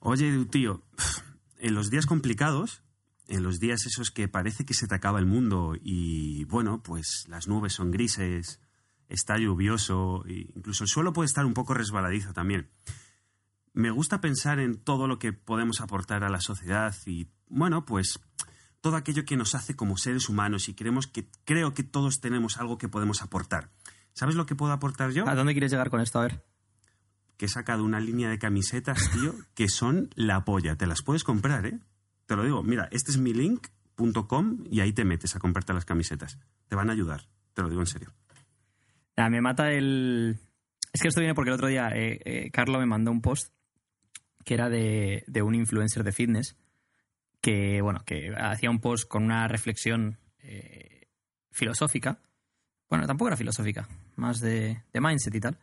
Oye, tío, en los días complicados, en los días esos que parece que se te acaba el mundo y, bueno, pues las nubes son grises, está lluvioso, e incluso el suelo puede estar un poco resbaladizo también. Me gusta pensar en todo lo que podemos aportar a la sociedad y, bueno, pues todo aquello que nos hace como seres humanos y creemos que creo que todos tenemos algo que podemos aportar. ¿Sabes lo que puedo aportar yo? ¿A dónde quieres llegar con esto? A ver. Que he sacado una línea de camisetas, tío, que son la polla. Te las puedes comprar, ¿eh? Te lo digo. Mira, este es mi link.com y ahí te metes a comprarte las camisetas. Te van a ayudar. Te lo digo en serio. Nada, me mata el... Es que esto viene porque el otro día eh, eh, Carlo me mandó un post que era de, de un influencer de fitness que, bueno, que hacía un post con una reflexión eh, filosófica. Bueno, tampoco era filosófica, más de, de mindset y tal.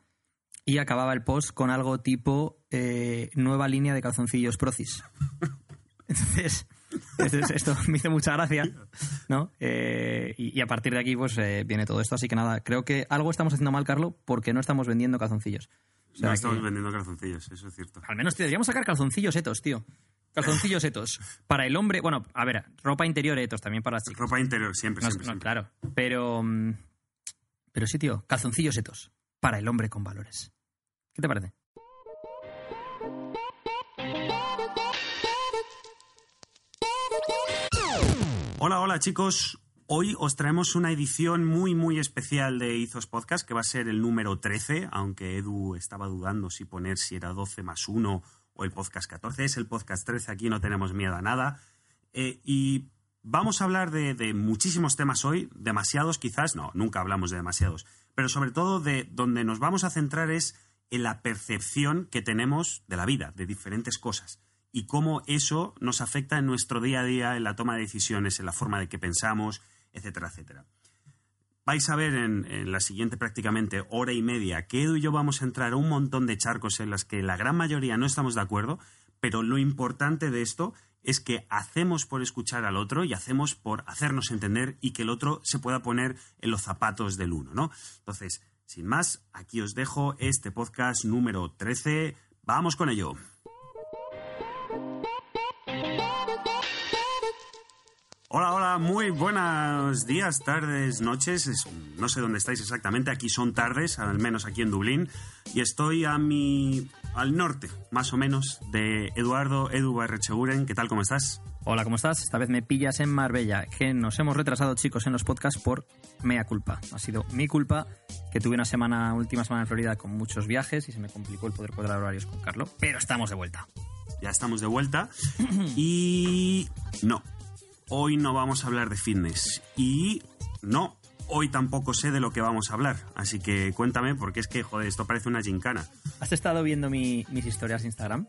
Y acababa el post con algo tipo eh, nueva línea de calzoncillos Procis. Entonces, entonces, esto me hizo mucha gracia, ¿no? Eh, y, y a partir de aquí, pues eh, viene todo esto. Así que nada, creo que algo estamos haciendo mal, Carlo, porque no estamos vendiendo calzoncillos. O sea no estamos que- vendiendo calzoncillos, eso es cierto. al menos tío, deberíamos sacar calzoncillos etos, tío. Calzoncillos etos. Para el hombre, bueno, a ver, ropa interior etos también para las chicas. Ropa interior, siempre, No, siempre, no, siempre. claro. Pero. mm, Pero sí, tío, calzoncillos etos. Para el hombre con valores. ¿Qué te parece? Hola, hola chicos. Hoy os traemos una edición muy, muy especial de Izos Podcast, que va a ser el número 13, aunque Edu estaba dudando si poner si era 12 más 1 o el podcast 14. Es el podcast 13, aquí no tenemos miedo a nada. Eh, y vamos a hablar de, de muchísimos temas hoy, demasiados quizás, no, nunca hablamos de demasiados, pero sobre todo de donde nos vamos a centrar es en la percepción que tenemos de la vida, de diferentes cosas y cómo eso nos afecta en nuestro día a día, en la toma de decisiones, en la forma de que pensamos, etcétera, etcétera. Vais a ver en, la siguiente prácticamente hora y media que Edu y yo vamos a entrar a un montón de charcos en los que la gran mayoría no estamos de acuerdo, pero lo importante de esto es que hacemos por escuchar al otro y hacemos por hacernos entender y que el otro se pueda poner en los zapatos del uno, ¿no? Entonces, sin más, aquí os dejo este podcast número 13. Vamos con ello. Hola, hola, muy buenos días, tardes, noches. Es- no sé dónde estáis exactamente. Aquí son tardes, al menos aquí en Dublín. Y estoy a mi. al norte, más o menos, de Eduardo Edu Barrecheguren. ¿Qué tal, cómo estás? Hola, ¿cómo estás? Esta vez me pillas en Marbella, que nos hemos retrasado, chicos, en los podcasts por mea culpa. Ha sido mi culpa que tuve una semana, última semana en Florida con muchos viajes y se me complicó el poder cuadrar horarios con Carlos. Pero estamos de vuelta. Ya estamos de vuelta. Y. no. Hoy no vamos a hablar de fitness. Y. no. Hoy tampoco sé de lo que vamos a hablar. Así que cuéntame, porque es que, joder, esto parece una gincana. ¿Has estado viendo mi- mis historias de Instagram?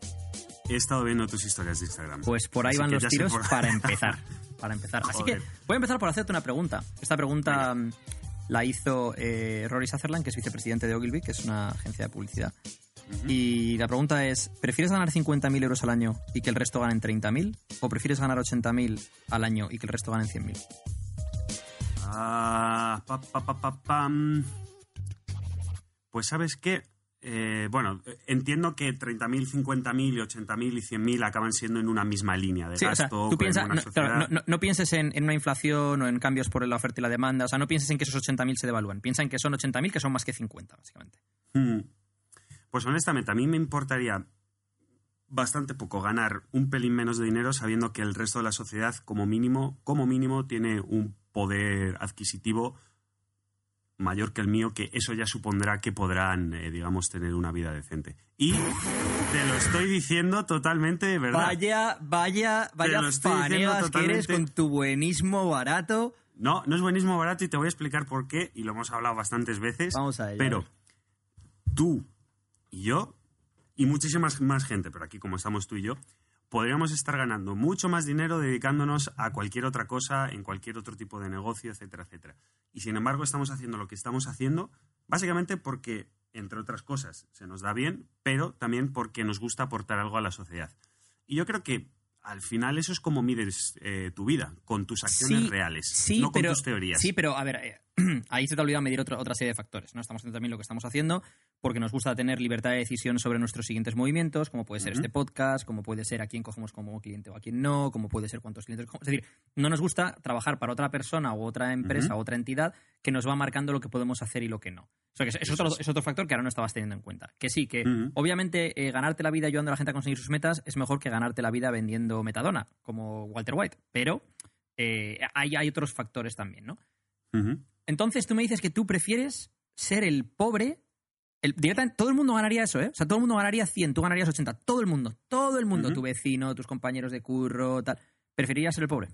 He estado viendo tus historias de Instagram. Pues por ahí Así van los tiros por- para empezar. Para empezar. Así que voy a empezar por hacerte una pregunta. Esta pregunta mm, la hizo eh, Rory Sutherland, que es vicepresidente de Ogilvy, que es una agencia de publicidad. Y la pregunta es, ¿prefieres ganar 50.000 euros al año y que el resto ganen 30.000? ¿O prefieres ganar 80.000 al año y que el resto ganen 100.000? Ah, pa, pa, pa, pa, pam. Pues sabes qué, Eh, bueno, entiendo que 30.000, 50.000 y 80.000 y 100.000 acaban siendo en una misma línea de Sí, o sea, gasto. tú una no, claro, no- pienses en, en una inflación o en cambios por la oferta y la demanda, o sea, no pienses en que esos 80.000 se devalúan, piensa en que son 80.000 que son más que 50, básicamente. Mm. Pues honestamente, a mí me importaría bastante poco ganar un pelín menos de dinero sabiendo que el resto de la sociedad, como mínimo, como mínimo, tiene un poder adquisitivo mayor que el mío, que eso ya supondrá que podrán, eh, digamos, tener una vida decente. Y te lo estoy diciendo totalmente, ¿verdad? Vaya, vaya, vaya fanegas que eres con tu buenismo barato. No, no es buenísimo barato y te voy a explicar por qué, y lo hemos hablado bastantes veces. Vamos a ello. Pero tú y yo, y muchísima más gente, pero aquí como estamos tú y yo, podríamos estar ganando mucho más dinero dedicándonos a cualquier otra cosa, en cualquier otro tipo de negocio, etcétera, etcétera. Y sin embargo estamos haciendo lo que estamos haciendo, básicamente porque, entre otras cosas, se nos da bien, pero también porque nos gusta aportar algo a la sociedad. Y yo creo que al final eso es como mides eh, tu vida, con tus acciones Sí, reales, Sí, no con pero, tus teorías. Sí, pero a ver, eh, ahí se te olvida medir otra, otra serie de factores. ¿no? Estamos haciendo también lo que estamos haciendo porque nos gusta tener libertad de decisión sobre nuestros siguientes movimientos, como puede ser este podcast, como puede ser a quién cogemos como cliente o a quién no, como puede ser cuántos clientes cogemos. Es decir, no nos gusta trabajar para otra persona u otra empresa o otra entidad que nos va marcando lo que podemos hacer y lo que no. O sea, que es, otro, es otro factor que ahora no estabas teniendo en cuenta. Que sí, que obviamente eh, ganarte la vida ayudando a la gente a conseguir sus metas es mejor que ganarte la vida vendiendo metadona, como Walter White. Pero eh, hay, hay otros factores también, ¿no? Entonces tú me dices que tú prefieres ser el pobre. El, directamente, todo el mundo ganaría eso, ¿eh? O sea, todo el mundo ganaría 100, tú ganarías 80. Todo el mundo, todo el mundo, tu vecino, tus compañeros de curro, tal. ¿Preferirías ser el pobre?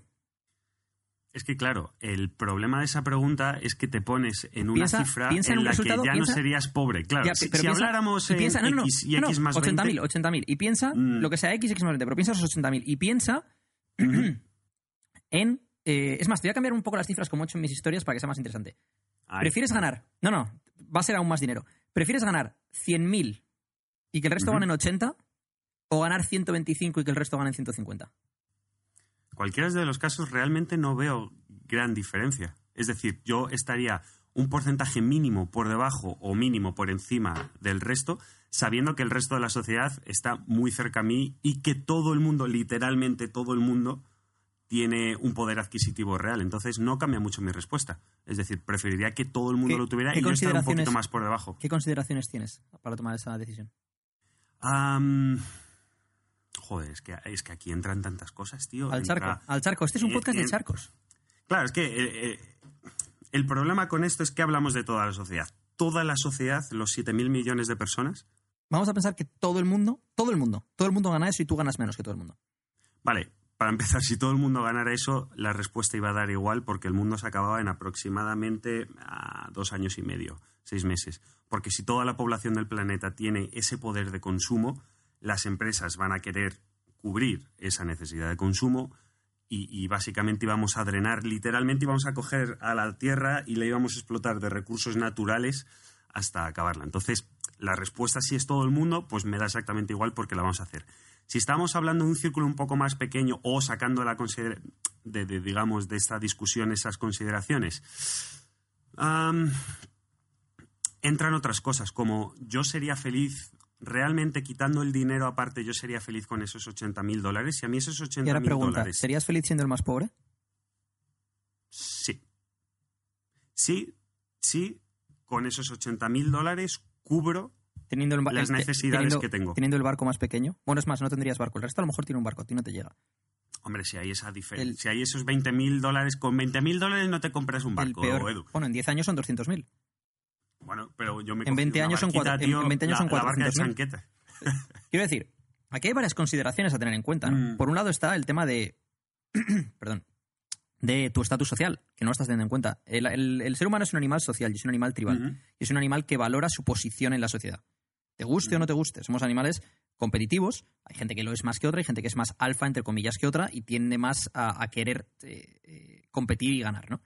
Es que, claro, el problema de esa pregunta es que te pones en una cifra en, la que ya no serías pobre. Claro, si, habláramos en X y X más 80.000, 80.000. Y piensa, mm. lo que sea X, X más 20, pero piensa esos 80.000. Y piensa en eh, es más, te voy a cambiar un poco las cifras como he hecho en mis historias para que sea más interesante. ¿Prefieres ganar? No, no, va a ser aún más dinero. ¿Prefieres ganar 100.000 y que el resto ganen 80 o ganar 125 y que el resto ganen 150? Cualquiera de los casos realmente no veo gran diferencia. Es decir, yo estaría un porcentaje mínimo por debajo o mínimo por encima del resto, sabiendo que el resto de la sociedad está muy cerca a mí y que todo el mundo, literalmente todo el mundo, tiene un poder adquisitivo real. Entonces no cambia mucho mi respuesta. Es decir, preferiría que todo el mundo lo tuviera y yo estar un poquito más por debajo. ¿Qué consideraciones tienes para tomar esa decisión? joder, es que, es que aquí entran tantas cosas, tío. Al charco, al charco. Este es un podcast de charcos. Claro, es que eh, eh, el problema con esto es que hablamos de toda la sociedad. Toda la sociedad, los 7.000 millones de personas. Vamos a pensar que todo el mundo, todo el mundo, todo el mundo gana eso y tú ganas menos que todo el mundo. Vale, para empezar, si todo el mundo ganara eso, la respuesta iba a dar igual porque el mundo se acababa en aproximadamente ah, dos años y medio, seis meses. Porque si toda la población del planeta tiene ese poder de consumo, las empresas van a querer cubrir esa necesidad de consumo y, y, básicamente íbamos a drenar, literalmente íbamos a coger a la Tierra y la íbamos a explotar de recursos naturales hasta acabarla. Entonces, la respuesta si es todo el mundo, pues me da exactamente igual porque la vamos a hacer. Si estamos hablando de un círculo un poco más pequeño o sacando la de, digamos, de esta discusión esas consideraciones, entran otras cosas, como yo sería feliz realmente quitando el dinero aparte, yo sería feliz con esos 80 mil dólares. Y a mí esos 80 mil dólares. ¿Serías feliz siendo el más pobre? Sí. Sí, sí, con esos 80 mil dólares cubro teniendo las necesidades que tengo. Teniendo el barco más pequeño. Bueno, es más, no tendrías barco. El resto a lo mejor tiene un barco, a ti no te llega. Hombre, si hay esa diferencia, si hay esos 20.000 dólares, con 20.000 dólares no te compras un barco, Edu. Bueno, en 10 años son 200.000. Bueno, pero yo me en 20 años son cuatro, en 20 años son 400.000. Quiero decir, aquí hay varias consideraciones a tener en cuenta. Mm. Por un lado está el tema de, perdón, de tu estatus social, que no estás teniendo en cuenta. El, ser humano es un animal social y es un animal tribal. Y es un animal que valora su posición en la sociedad. Te guste o no te guste, somos animales competitivos. Hay gente que lo es más que otra, hay gente que es más alfa, entre comillas, que otra, y tiende más a, querer eh, eh, competir y ganar, ¿no?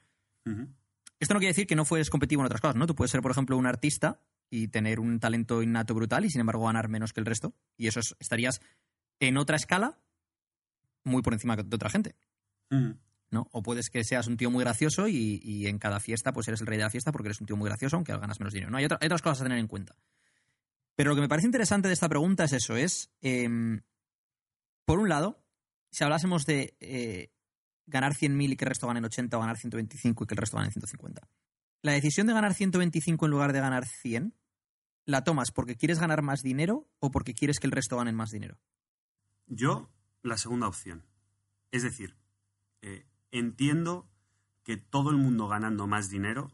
Esto no quiere decir que no fueres competitivo en otras cosas, ¿no? Tú puedes ser, por ejemplo, un artista y tener un talento innato brutal y, sin embargo, ganar menos que el resto. Y eso estarías en otra escala muy por encima de otra gente. ¿no? O puedes que seas un tío muy gracioso y, en cada fiesta pues eres el rey de la fiesta porque eres un tío muy gracioso aunque ganas menos dinero. ¿no? hay otras cosas a tener en cuenta. Pero lo que me parece interesante de esta pregunta es eso, es, em, por un lado, si hablásemos de eh, ganar 100.000 y que el resto ganen 80 o ganar 125 y que el resto ganen 150. La decisión de ganar 125 en lugar de ganar 100, ¿la tomas porque quieres ganar más dinero o porque quieres que el resto ganen más dinero? Yo, la segunda opción. Es decir, eh, entiendo que todo el mundo ganando más dinero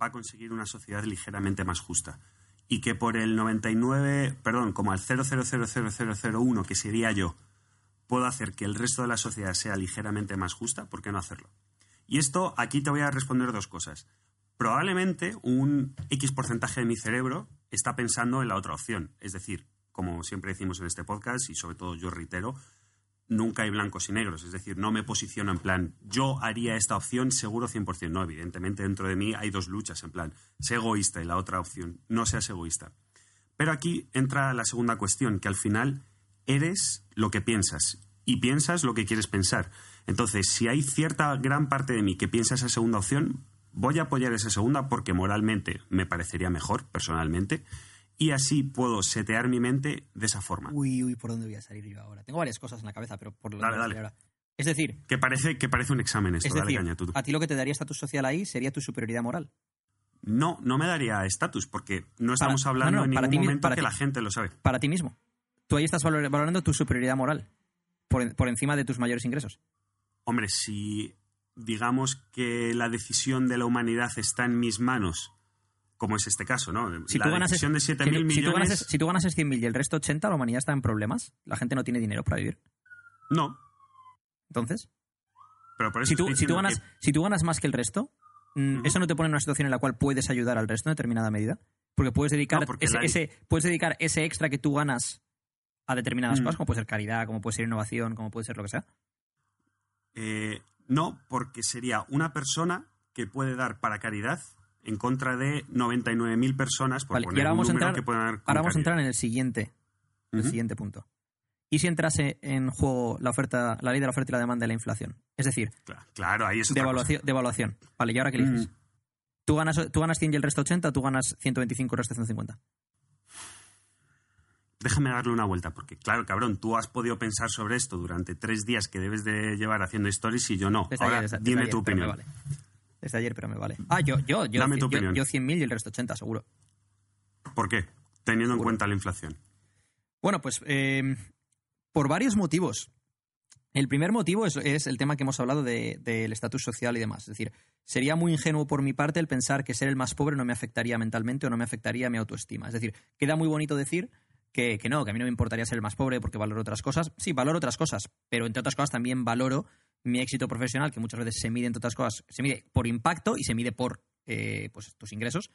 va a conseguir una sociedad ligeramente más justa y que por el 99, perdón, como al 0000001, que sería yo, puedo hacer que el resto de la sociedad sea ligeramente más justa, ¿por qué no hacerlo? Y esto, aquí te voy a responder dos cosas. Probablemente un X porcentaje de mi cerebro está pensando en la otra opción. Es decir, como siempre decimos en este podcast, y sobre todo yo reitero, nunca hay blancos y negros. Es decir, no me posiciono en plan, yo haría esta opción seguro 100%. No, evidentemente dentro de mí hay dos luchas, en plan, sé egoísta y la otra opción, no seas egoísta. Pero aquí entra la segunda cuestión, que al final eres lo que piensas y piensas lo que quieres pensar. Entonces, si hay cierta gran parte de mí que piensa esa segunda opción, voy a apoyar esa segunda porque moralmente me parecería mejor, personalmente, y así puedo setear mi mente de esa forma. Uy, uy, ¿por dónde voy a salir yo ahora? Tengo varias cosas en la cabeza, pero por lo Dale, dale. ahora. Es decir, Que parece, que parece un examen esto, es dale decir caña, tú, tú. a ti lo que te daría estatus social ahí sería tu superioridad moral. No, no me daría estatus, porque no estamos hablando no, no, en ningún ti momento para que ti. la gente lo sabe. Para ti mismo. Tú ahí estás valor- valorando tu superioridad moral por, por encima de tus mayores ingresos. Hombre, si digamos que la decisión de la humanidad está en mis manos, como es este caso, ¿no? Si la tú ganas, decisión de si, 7.000 si tú millones... ganas, si tú ganas 100.000 y el resto 80, la humanidad está en problemas. La gente no tiene dinero para vivir. No, Entonces, pero por eso si tú, si ganas, que- si tú ganas más que el resto, mm, eso no te pone en una situación en la cual puedes ayudar al resto en determinada medida. Porque puedes dedicar, No, porque ese, ese- puedes dedicar ese extra que tú ganas a determinadas Mm. cosas, como puede ser caridad, como puede ser innovación, como puede ser lo que sea. Eh, no, porque sería una persona que puede dar para caridad en contra de 99.000 personas, por Vale, y poner ahora un vamos a número entrar- que puedan Ahora vamos a entrar en el siguiente, el Ujú. siguiente punto. ¿Y si entrase en juego la oferta, la ley de la oferta y la demanda y la inflación? Es decir, Claro, claro, ahí es de otra cosa. evaluación, de evaluación. Vale, ¿y ahora qué eliges? Mm. ¿Tú, ganas, ¿Tú ganas 100 y el resto 80 o tú ganas 125 y el resto 150? Déjame darle una vuelta, porque claro, cabrón, tú has podido pensar sobre esto durante tres días que debes de llevar haciendo stories y yo no. Desde Ahora, ayer, desde- desde dime tu opinión. vale. Desde ayer, pero me vale. Ah, yo, yo, yo, Dame tu yo, opinión. yo 100.000 y el resto 80, seguro. ¿Por qué? Teniendo en cuenta la inflación. Bueno, pues eh, por varios motivos. El primer motivo es, es el tema que hemos hablado de- del estatus social y demás. Es decir, sería muy ingenuo por mi parte el pensar que ser el más pobre no me afectaría mentalmente o no me afectaría mi autoestima. Es decir, queda muy bonito decir que, que no, que a mí no me importaría ser el más pobre porque valoro otras cosas. Sí, valoro otras cosas, pero entre otras cosas también valoro mi éxito profesional, que muchas veces se mide, entre cosas, se mide por impacto y se mide por eh, pues, tus ingresos.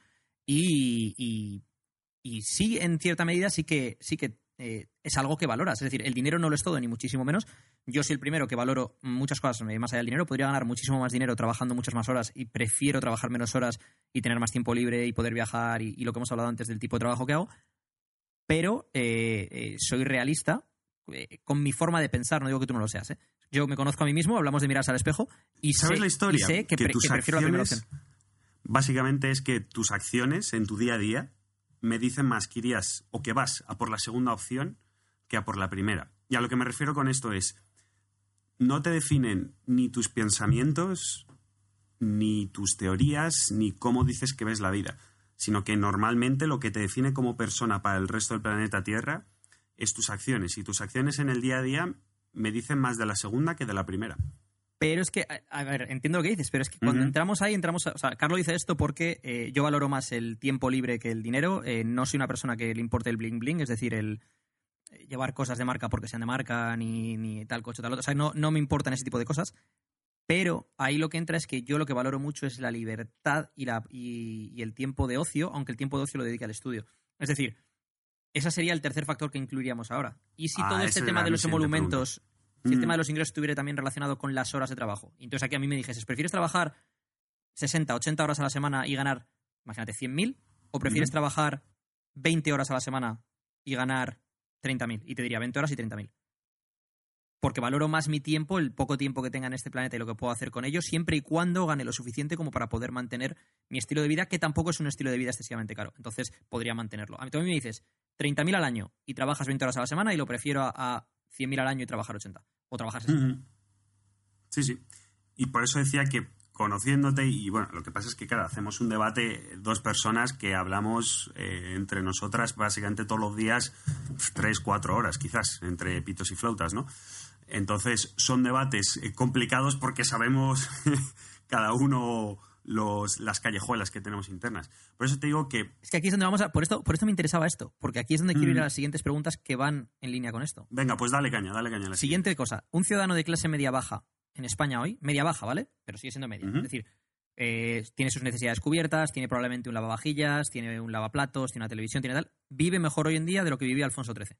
Y, y- sí, en cierta medida, sí que, sí que eh, es algo que valoras. Es decir, el dinero no lo es todo, ni muchísimo menos. Yo soy el primero que valoro muchas cosas eh, más allá del dinero. Podría ganar muchísimo más dinero trabajando muchas más horas y prefiero trabajar menos horas y tener más tiempo libre y poder viajar y, lo que hemos hablado antes del tipo de trabajo que hago. Pero soy realista eh, con mi forma de pensar. No digo que tú no lo seas. ¿eh? Yo me conozco a mí mismo, hablamos de mirarse al espejo y ¿Sabes sé, la historia? y sé que, tus que prefiero la primera acciones, opción. básicamente es que tus acciones en tu día a día me dicen más que irías o que vas a por la segunda opción que a por la primera. Y a lo que me refiero con esto es, no te definen ni tus pensamientos, ni tus teorías, ni cómo dices que ves la vida, sino que normalmente lo que te define como persona para el resto del planeta Tierra es tus acciones. Y tus acciones en el día a día me dicen más de la segunda que de la primera. Pero es que, a, ver, entiendo lo que dices, pero es que cuando entramos ahí, entramos. a- o sea, Carlos dice esto porque eh, yo valoro más el tiempo libre que el dinero. eh, no soy una persona que le importe el bling bling, es decir, el eh, llevar cosas de marca porque sean de marca, ni, ni tal coche, tal otro. O sea, no, no me importan ese tipo de cosas. Pero ahí lo que entra es que yo lo que valoro mucho es la libertad y, la, y, y el tiempo de ocio, aunque el tiempo de ocio lo dedique al estudio. Es decir, ese sería el tercer factor que incluiríamos ahora. Y si Ah, todo este tema de los emolumentos, si el Mm. tema de los ingresos estuviera también relacionado con las horas de trabajo. Entonces aquí a mí me dijeses, ¿prefieres trabajar 60, 80 horas a la semana y ganar, imagínate, 100.000? ¿O prefieres trabajar 20 horas a la semana y ganar 30.000? Y te diría 20 horas y 30.000. Porque valoro más mi tiempo, el poco tiempo que tenga en este planeta y lo que puedo hacer con ello, siempre y cuando gane lo suficiente como para poder mantener mi estilo de vida, que tampoco es un estilo de vida excesivamente caro. Entonces podría mantenerlo. A mí también me dices 30.000 al año y trabajas 20 horas a la semana y lo prefiero a, a 100.000 al año y trabajar 80. O trabajar 60. Ujú. Sí, sí. Y por eso decía que conociéndote, y bueno, lo que pasa es que, claro, hacemos un debate, dos personas que hablamos eh, entre nosotras básicamente todos los días, tres, cuatro horas quizás, entre pitos y flautas, ¿no? Entonces, son debates eh, complicados porque sabemos cada uno los, las callejuelas que tenemos internas. Por eso te digo que, Es que aquí es donde vamos a. Por esto, por esto me interesaba esto, porque aquí es donde quiero ir a Mm. las siguientes preguntas que van en línea con esto. venga, pues dale caña, dale caña. a la Siguiente cosa. Un ciudadano de clase media baja en España hoy, media baja, ¿vale? Pero sigue siendo media. Es decir, eh, tiene sus necesidades cubiertas, tiene probablemente un lavavajillas, tiene un lavaplatos, tiene una televisión, tiene tal. Vive mejor hoy en día de lo que vivía Alfonso XIII.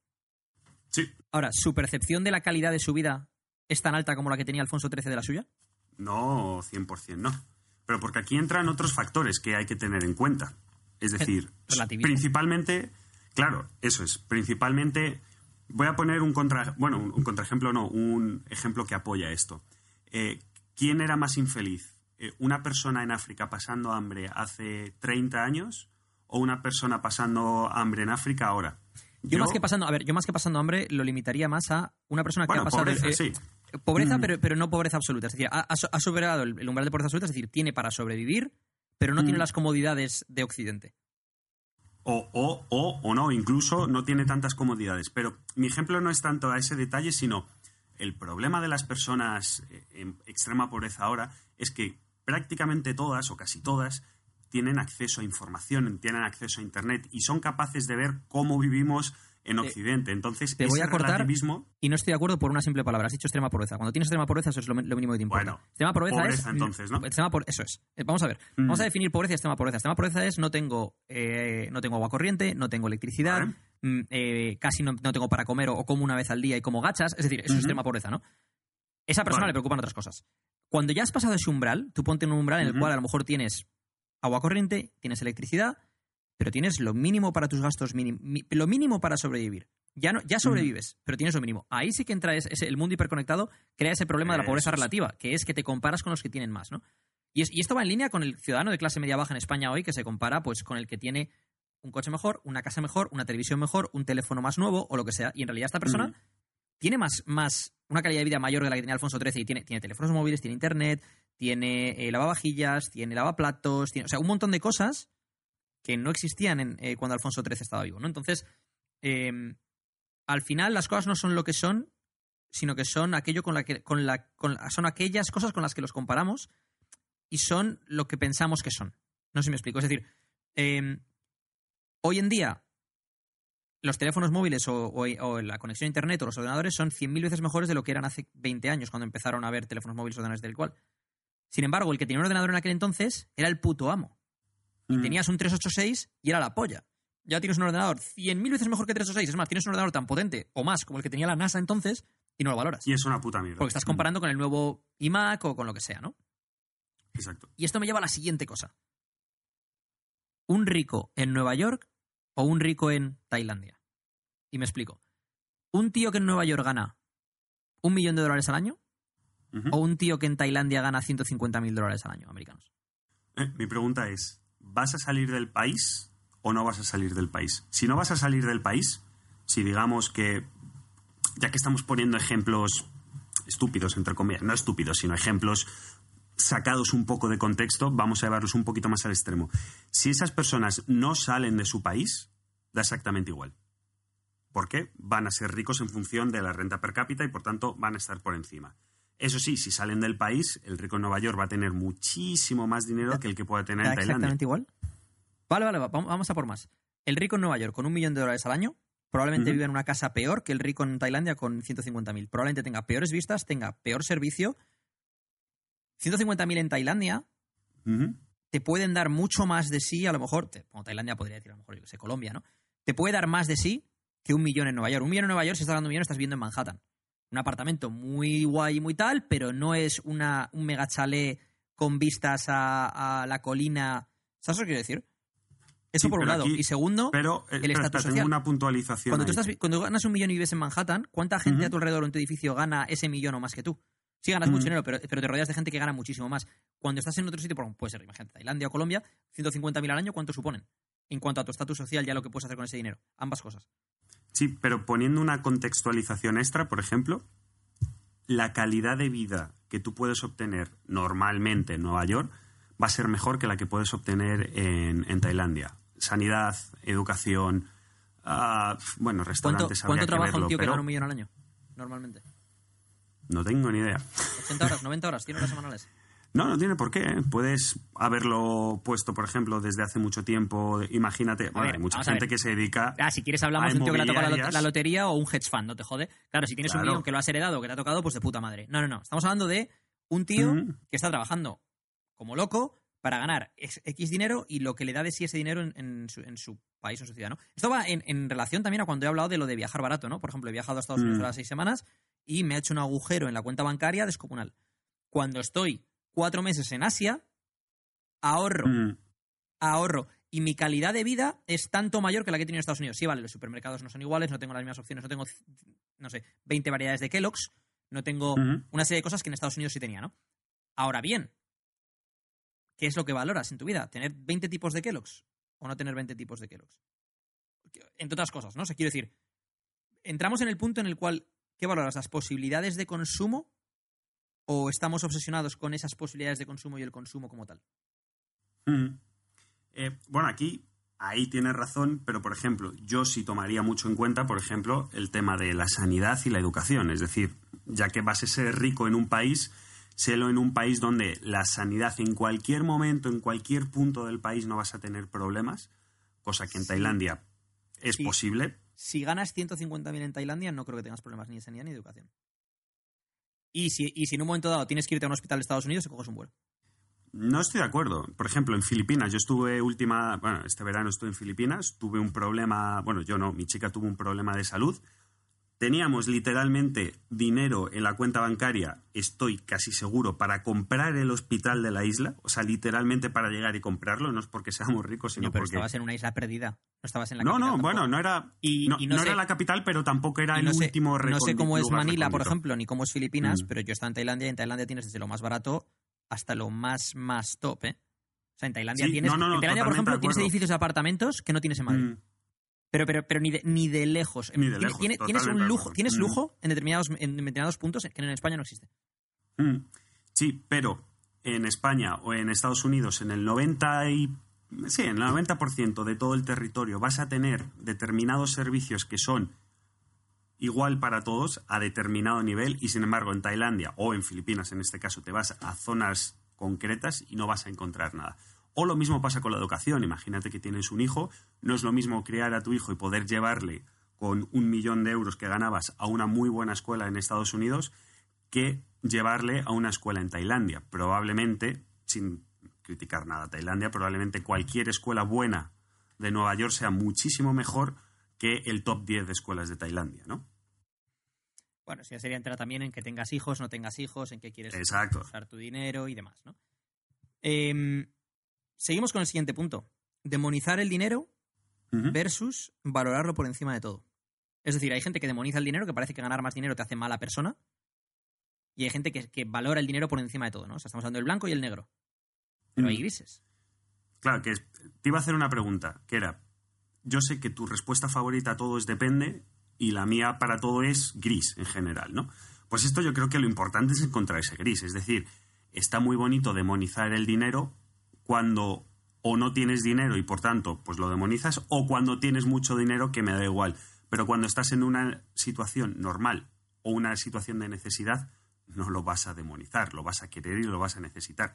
Sí, Ahora, ¿su percepción de la calidad de su vida es tan alta como la que tenía Alfonso XIII de la suya? No, 100% no. Pero porque aquí entran otros factores que hay que tener en cuenta. Es decir, relativismo. principalmente, claro, eso es, principalmente, voy a poner un contra, bueno, un, un contraejemplo no, un ejemplo que apoya esto. Eh, ¿Quién era más infeliz? eh, una persona en África pasando hambre hace 30 años o una persona pasando hambre en África ahora. Yo, más que pasando, a ver, yo más que pasando hambre lo limitaría más a una persona que ha pasado pobreza, eh, sí. pobreza, Mm. pero, pero no pobreza absoluta. Es decir, ha, superado el, el umbral de pobreza absoluta, es decir, tiene para sobrevivir, pero no tiene Mm. las comodidades de Occidente. O, o, o, o no, incluso no tiene tantas comodidades. Pero mi ejemplo no es tanto a ese detalle, sino el problema de las personas eh, en extrema pobreza ahora es que prácticamente todas, o casi todas, tienen acceso a información, tienen acceso a Internet y son capaces de ver cómo vivimos en Te- Occidente. Entonces, te voy a cortar relativismo... Y no estoy de acuerdo por una simple palabra. Has dicho extrema pobreza. Cuando tienes extrema pobreza, eso es lo, lo mínimo que te importa. Bueno, extrema pobreza, pobreza, es. entonces, ¿no? extrema por- eso es. Eh, Vamos a ver. Mm. Vamos a definir pobreza y extrema pobreza. Extrema pobreza es no tengo, eh, no tengo agua corriente, no tengo electricidad, Vale. mm, eh, casi no, no tengo para comer o, o como una vez al día y como gachas. Es decir, eso es extrema pobreza, ¿no? Esa persona Vale. le preocupan otras cosas. Cuando ya has pasado ese umbral, tú ponte en un umbral en el cual a lo mejor tienes agua corriente, tienes electricidad, pero tienes lo mínimo para tus gastos, lo mínimo para sobrevivir. Ya, no, ya sobrevives, pero tienes lo mínimo. Ahí sí que entra ese, ese- el mundo hiperconectado, crea ese problema de la pobreza Eso relativa, que es que te comparas con los que tienen más, ¿no? Y, es- y esto va en línea con el ciudadano de clase media baja en España hoy, que se compara pues con el que tiene un coche mejor, una casa mejor, una televisión mejor, un teléfono más nuevo o lo que sea. Y en realidad esta persona Mm. Tiene más, más una calidad de vida mayor de la que tenía Alfonso XIII y tiene, tiene teléfonos móviles, tiene internet, tiene eh, lavavajillas, tiene lavaplatos, tiene, o sea, un montón de cosas que no existían eh, cuando Alfonso XIII estaba vivo, ¿no? Entonces, eh, al final las cosas no son lo que son, sino que son aquello con la que con la, con son aquellas cosas con las que los comparamos y son lo que pensamos que son. No sé si me explico. Es decir, eh, hoy en día los teléfonos móviles o, o- o la conexión a internet o los ordenadores son 100.000 veces mejores de lo que eran hace 20 años cuando empezaron a haber teléfonos móviles o ordenadores del cual. Sin embargo, el que tenía un ordenador en aquel entonces era el puto amo. Mm. Tenías un 386 y era la polla. Ya tienes un ordenador 100.000 veces mejor que 386. Es más, tienes un ordenador tan potente o más como el que tenía la NASA entonces y no lo valoras. Y es una puta mierda. Porque estás comparando con el nuevo iMac o con lo que sea, ¿no? Exacto. Y esto me lleva a la siguiente cosa. ¿Un rico en Nueva York o un rico en Tailandia? Y me explico. ¿Un tío que en Nueva York gana un millón de dólares al año o un tío que en Tailandia gana 150.000 dólares al año americanos? Eh, mi pregunta es, ¿vas a salir del país o no vas a salir del país? Si no vas a salir del país, si digamos que, ya que estamos poniendo ejemplos estúpidos, entre comillas, no estúpidos, sino ejemplos sacados un poco de contexto, vamos a llevarlos un poquito más al extremo. Si esas personas no salen de su país, da exactamente igual. ¿Por qué? Van a ser ricos en función de la renta per cápita y por tanto van a estar por encima. Eso sí, si salen del país, el rico en Nueva York va a tener muchísimo más dinero que el que pueda tener ¿Da en Tailandia. exactamente igual? Vale, vale, va- vamos a por más. El rico en Nueva York con un millón de dólares al año probablemente Ujú. viva en una casa peor que el rico en Tailandia con 150.000. Probablemente tenga peores vistas, tenga peor servicio. 150.000 en Tailandia te pueden dar mucho más de sí, a lo mejor, te- como Tailandia podría decir, a lo mejor, yo que sé, Colombia, ¿no? Te puede dar más de sí que un millón en Nueva York. Un millón en Nueva York, si estás dando un millón, estás viviendo en Manhattan. Un apartamento muy guay y muy tal, pero no es una, un mega chalet con vistas a, a la colina. ¿Sabes lo que quiero decir? Eso Sí, por un lado. aquí- y segundo, Pero, eh, el estatus social. tengo una puntualización. cuando tú, estás, cuando ganas un millón y vives en Manhattan, ¿cuánta gente a tu alrededor en tu edificio gana ese millón o más que tú? Sí ganas mucho dinero, pero, pero te rodeas de gente que gana muchísimo más. Cuando estás en otro sitio, por ejemplo, puede ser, imagínate, Tailandia o Colombia, 150.000 al año, ¿cuánto suponen? En cuanto a tu estatus social, ya lo que puedes hacer con ese dinero. Ambas cosas. Sí, pero poniendo una contextualización extra, por ejemplo, la calidad de vida que tú puedes obtener normalmente en Nueva York va a ser mejor que la que puedes obtener en, en Tailandia. Sanidad, educación, ah, bueno, ¿Cuánto, restaurantes cuánto que trabaja un tío que gana un millón al año? Normalmente. No tengo ni idea. 80 horas, 90 horas, 100 horas semanales. No, no tiene por qué. ¿eh? Puedes haberlo puesto, por ejemplo, desde hace mucho tiempo. Imagínate, bueno, ver, hay mucha gente que se dedica. Ah, si quieres hablamos de un tío que le ha tocado la, lotería o un hedge fund, no te jode. Claro, si tienes un millón que lo has heredado que te ha tocado, pues de puta madre. No, no, no. Estamos hablando de un tío Mm. que está trabajando como loco para ganar X, X dinero y lo que le da de sí ese dinero en, en su, en su país o en su ciudad, ¿no? Esto va en, en relación también a cuando he hablado de lo de viajar barato, ¿no? Por ejemplo, he viajado a Estados Unidos Mm. las seis semanas y me ha hecho un agujero en la cuenta bancaria descomunal. Cuando estoy cuatro meses en Asia, ahorro Mm, ahorro y mi calidad de vida es tanto mayor que la que he tenido en Estados Unidos. Sí, vale, los supermercados no son iguales, no tengo las mismas opciones, no tengo, no sé, 20 variedades de Kellogg's, no tengo una serie de cosas que en Estados Unidos sí tenía, ¿no? Ahora bien, ¿qué es lo que valoras en tu vida? ¿Tener 20 tipos de Kellogg's o no tener 20 tipos de Kellogg's? Entre otras cosas, ¿no? O sea, quiero decir, entramos en el punto en el cual, ¿qué valoras? ¿Las posibilidades de consumo o estamos obsesionados con esas posibilidades de consumo y el consumo como tal? Mm. Eh, bueno, aquí, ahí tienes razón, pero por ejemplo, yo sí tomaría mucho en cuenta, por ejemplo, el tema de la sanidad y la educación. Es decir, ya que vas a ser rico en un país, sélo en un país donde la sanidad en cualquier momento, en cualquier punto del país no vas a tener problemas, cosa que en Tailandia es Sí. posible. Si ganas 150.000 en Tailandia, no creo que tengas problemas ni de sanidad ni de educación. Y si, y si en un momento dado tienes que irte a un hospital de Estados Unidos, coges un vuelo. No estoy de acuerdo. Por ejemplo, en Filipinas, yo estuve última, bueno, este verano estuve en Filipinas, tuve un problema, bueno, yo no, mi chica tuvo un problema de salud. Teníamos literalmente dinero en la cuenta bancaria, estoy casi seguro, para comprar el hospital de la isla, o sea, literalmente para llegar y comprarlo, no es porque seamos ricos, sino Coño, pero porque... estabas en una isla perdida. No estabas en la No, capital no, tampoco. bueno, no era, Y- no, y no no sé- era la capital, pero tampoco era el no sé, último no sé cómo es Manila, por ejemplo, ni cómo es Filipinas, Mm. pero yo he estado en Tailandia y en Tailandia tienes desde lo más barato hasta lo más, más top, ¿eh? O sea, en Tailandia Sí, tienes. no, no, no, en Tailandia, por ejemplo, tienes edificios de apartamentos que no tienes en Madrid. Mm. Pero, pero, pero ni de, ni de lejos. Ni de Tienes- lejos, tienes, un lujo, tienes Mm. lujo en determinados, en determinados puntos que en España no existe. Mm, Sí, pero en España o en Estados Unidos, en el 90 y sí, en el 90% de todo el territorio vas a tener determinados servicios que son igual para todos a determinado nivel y sin embargo en Tailandia o en Filipinas en este caso te vas a zonas concretas y no vas a encontrar nada. O lo mismo pasa con la educación. Imagínate que tienes un hijo, no es lo mismo criar a tu hijo y poder llevarle con un millón de euros que ganabas a una muy buena escuela en Estados Unidos que llevarle a una escuela en Tailandia. Probablemente, sin criticar nada a Tailandia, probablemente cualquier escuela buena de Nueva York sea muchísimo mejor que el top 10 de escuelas de Tailandia, ¿no? Bueno, eso ya sería entrar también en que tengas hijos, no tengas hijos, en qué quieres Exacto. usar tu dinero y demás, ¿no? Em, seguimos con el siguiente punto. Demonizar el dinero versus valorarlo por encima de todo. Es decir, hay gente que demoniza el dinero, que parece que ganar más dinero te hace mala persona. Y hay gente que, que valora el dinero por encima de todo, ¿no? O sea, estamos hablando del blanco y el negro. Pero hay Mm. grises. Claro, que es- te iba a hacer una pregunta, que era, yo sé que tu respuesta favorita a todo es depende y la mía para todo es gris en general, ¿no? Pues esto yo creo que lo importante es encontrar ese gris, es decir, está muy bonito demonizar el dinero cuando o no tienes dinero y por tanto pues lo demonizas o cuando tienes mucho dinero que me da igual, pero cuando estás en una situación normal o una situación de necesidad no lo vas a demonizar, lo vas a querer y lo vas a necesitar.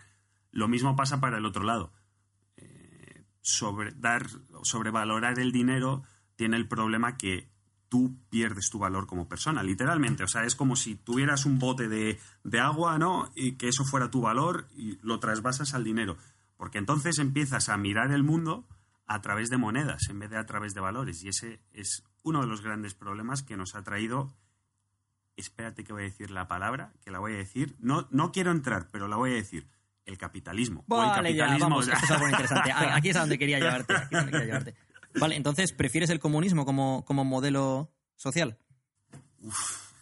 Lo mismo pasa para el otro lado sobre dar, sobrevalorar el dinero tiene el problema que tú pierdes tu valor como persona, literalmente. O sea, es como si tuvieras un bote de, de agua, ¿no? Y que eso fuera tu valor y lo trasvasas al dinero. Porque entonces empiezas a mirar el mundo a través de monedas en vez de a través de valores. Y ese es uno de los grandes problemas que nos ha traído. Espérate que voy a decir la palabra, que la voy a decir. No, no quiero entrar, pero la voy a decir. El capitalismo. o el Vale, ya, capitalismo. esto es algo interesante. Ah, Aquí es a donde quería llevarte. aquí es a donde quería llevarte. Vale, entonces, ¿prefieres el comunismo como, como modelo social? Uf,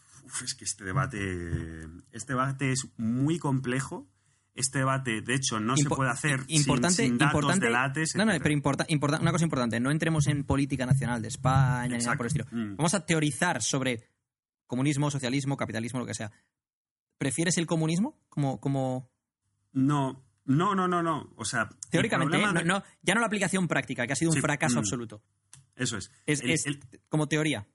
es que este debate, este debate es muy complejo. Este debate, de hecho, no se puede hacer sin- importante, sin, datos importante, de lates. No, no, pero importa, importa- una cosa importante, no entremos en política nacional de España ni nada por el estilo. Mm. Vamos a teorizar sobre comunismo, socialismo, capitalismo, lo que sea. ¿Prefieres el comunismo como, como No, no, no, no, no. O sea, teóricamente, no, no, ya no la aplicación práctica, que ha sido un Sí, fracaso mm. absoluto. Eso es. Es, El- es el- como teoría.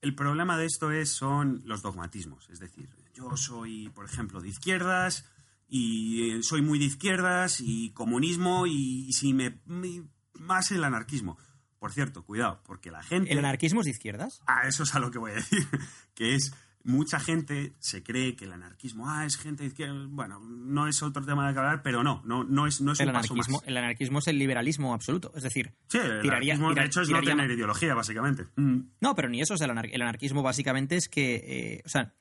El problema de esto es, son los dogmatismos. Es decir, yo soy, por ejemplo, de izquierdas y eh, soy muy de izquierdas y comunismo y, si me, me- más el anarquismo. Por cierto, cuidado, porque la gente... ¿El anarquismo es de izquierdas? Ah, eso es a lo que voy a decir. Que es, mucha gente se cree que el anarquismo, ah, es gente de izquierda. Bueno, no es otro tema de que hablar, pero no, no, no es, no es El un paso anarquismo, más. el anarquismo es el liberalismo absoluto. Es decir, Sí, el tiraría- anarquismo, tira- de hecho, es tiraría no tener ideología, básicamente. Mm. No, pero ni eso es el, anar- el anarquismo, básicamente es que, eh, o sea,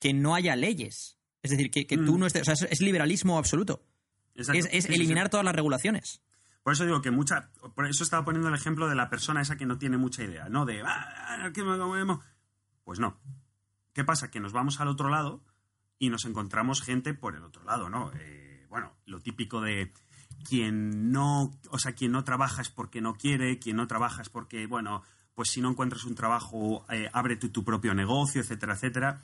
que no haya leyes. Es decir, que, que tú Mm. no estés. O sea, es, liberalismo absoluto. Exacto. Es, es Sí, eliminar sí. todas las regulaciones. Por eso digo que mucha. Por eso estaba poniendo el ejemplo de la persona esa que no tiene mucha idea, ¿no? De. "Ah, comunismo". Pues no. ¿Qué pasa? Que nos vamos al otro lado y nos encontramos gente por el otro lado, ¿no? Eh, bueno, lo típico de quien no, o sea, quien no trabaja es porque no quiere, quien no trabaja es porque, bueno, pues si no encuentras un trabajo, eh, abre tú tu propio negocio, etcétera, etcétera.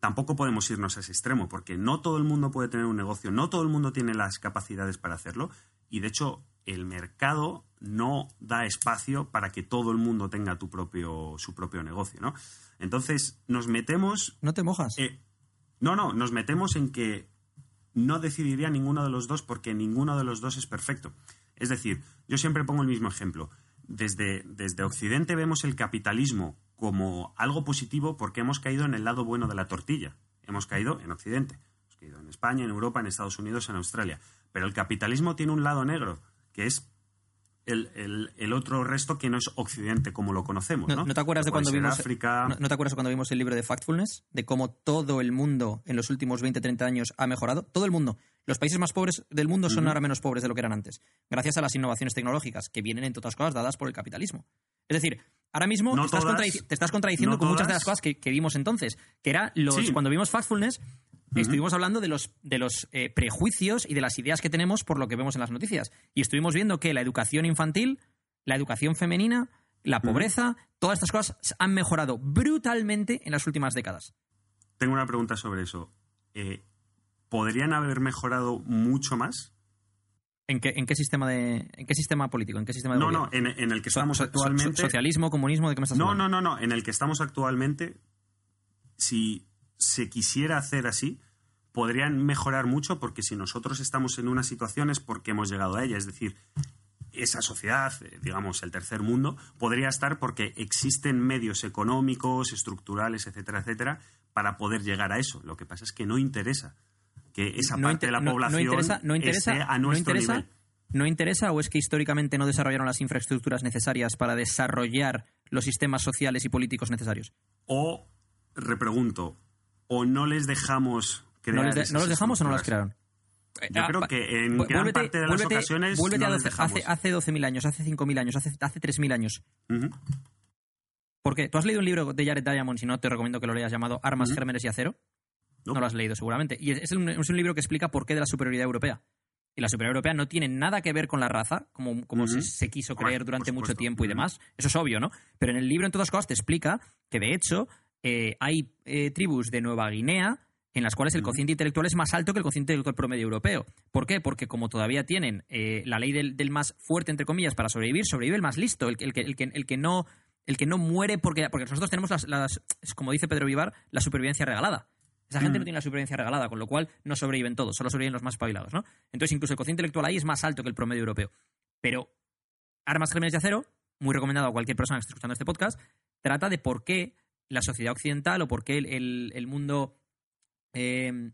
Tampoco podemos irnos a ese extremo, porque no todo el mundo puede tener un negocio, no todo el mundo tiene las capacidades para hacerlo, y de hecho el mercado no da espacio para que todo el mundo tenga tu propio, su propio negocio, ¿no? Entonces nos metemos... No te mojas. eh, no, no, nos metemos en que no decidiría ninguno de los dos porque ninguno de los dos es perfecto. Es decir, yo siempre pongo el mismo ejemplo. Desde, desde Occidente vemos el capitalismo como algo positivo porque hemos caído en el lado bueno de la tortilla. Hemos caído en Occidente. Hemos caído en España, en Europa, en Estados Unidos, en Australia. Pero el capitalismo tiene un lado negro, que es el, el- el otro resto que no es Occidente como lo conocemos. ¿No, ¿no? no te acuerdas de cuando vimos África. ¿no, no te acuerdas de cuando vimos el libro de Factfulness? De cómo todo el mundo en los últimos 20, 30 años ha mejorado. Todo el mundo. Los países más pobres del mundo son ahora menos pobres de lo que eran antes. Gracias a las innovaciones tecnológicas que vienen, entre otras cosas, dadas por el capitalismo. Es decir, ahora mismo No te, estás todas, contradici- te estás contradiciendo no con muchas de todas. las cosas que, que vimos entonces. Que era los. Sí. Cuando vimos Factfulness, estuvimos hablando de los, de los eh, prejuicios y de las ideas que tenemos por lo que vemos en las noticias. Y estuvimos viendo que la educación infantil, la educación femenina, la pobreza, todas estas cosas han mejorado brutalmente en las últimas décadas. Tengo una pregunta sobre eso. Eh, ¿Podrían haber mejorado mucho más? ¿En qué, en qué sistema de en qué sistema político? ¿En qué sistema de No, no, en, en el que So- estamos so- so- actualmente. socialismo, comunismo, ¿de qué me estás No, hablando? no, no, no. En el que estamos actualmente, si se quisiera hacer así, podrían mejorar mucho porque si nosotros estamos en una situación es porque hemos llegado a ella. Es decir, esa sociedad, eh, digamos, el tercer mundo, podría estar porque existen medios económicos, estructurales, etcétera, etcétera, para poder llegar a eso. Lo que pasa es que no interesa que esa No parte de la no- no población interesa, no interesa, esté a no nuestro interesa, nivel. ¿No interesa o es que históricamente no desarrollaron las infraestructuras necesarias para desarrollar los sistemas sociales y políticos necesarios? O, repregunto, o no les dejamos crear ¿No, les de- esas ¿no los dejamos o no las crearon? Yo Ah, creo va- que en gran parte de las vuélvete- ocasiones vuélvete no a les 12 hace, hace 12.000 años, hace 5.000 años, hace, hace 3.000 años. Ujú. ¿Por qué? ¿Tú has leído un libro de Jared Diamond? Si no, te recomiendo que lo leas llamado Armas, Ujú. Gérmenes y Acero. No. No lo has leído seguramente. Y es, un, es un libro que explica por qué de la superioridad europea. Y la superioridad europea no tiene nada que ver con la raza, como, se, se quiso creer durante mucho tiempo y demás. Eso es obvio, ¿no? Pero en el libro, en todas cosas, te explica que, de hecho, eh, hay eh, tribus de Nueva Guinea en las cuales el cociente intelectual es más alto que el cociente intelectual promedio europeo. ¿Por qué? Porque como todavía tienen eh, la ley del, del más fuerte, entre comillas, para sobrevivir, sobrevive el más listo, el, que- el, que, el, que, el que no el que no muere porque, porque nosotros tenemos las, las- como dice Pedro Vivar, la supervivencia regalada. Esa gente Mm. no tiene la supervivencia regalada, con lo cual no sobreviven todos, solo sobreviven los más espabilados, ¿no? Entonces incluso el cociente intelectual ahí es más alto que el promedio europeo. Pero Armas, Gérmenes de Acero, muy recomendado a cualquier persona que esté escuchando este podcast, trata de por qué la sociedad occidental o por qué el, el- el mundo eh,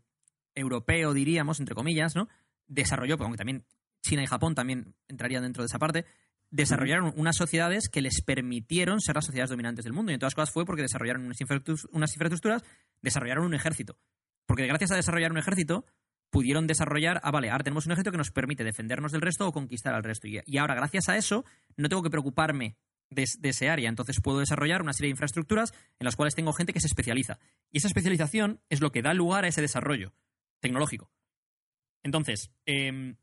europeo, diríamos, entre comillas, ¿no? Desarrolló, aunque también China y Japón también entrarían dentro de esa parte, desarrollaron unas sociedades que les permitieron ser las sociedades dominantes del mundo. Y en todas cosas fue porque desarrollaron unas, infraestructuras, desarrollaron un ejército. Porque gracias a desarrollar un ejército, pudieron desarrollar, ah, vale, ahora tenemos un ejército que nos permite defendernos del resto o conquistar al resto. Y, ahora, gracias a eso, no tengo que preocuparme de, ese área. Entonces puedo desarrollar una serie de infraestructuras en las cuales tengo gente que se especializa. Y esa especialización es lo que da lugar a ese desarrollo tecnológico. Entonces, em,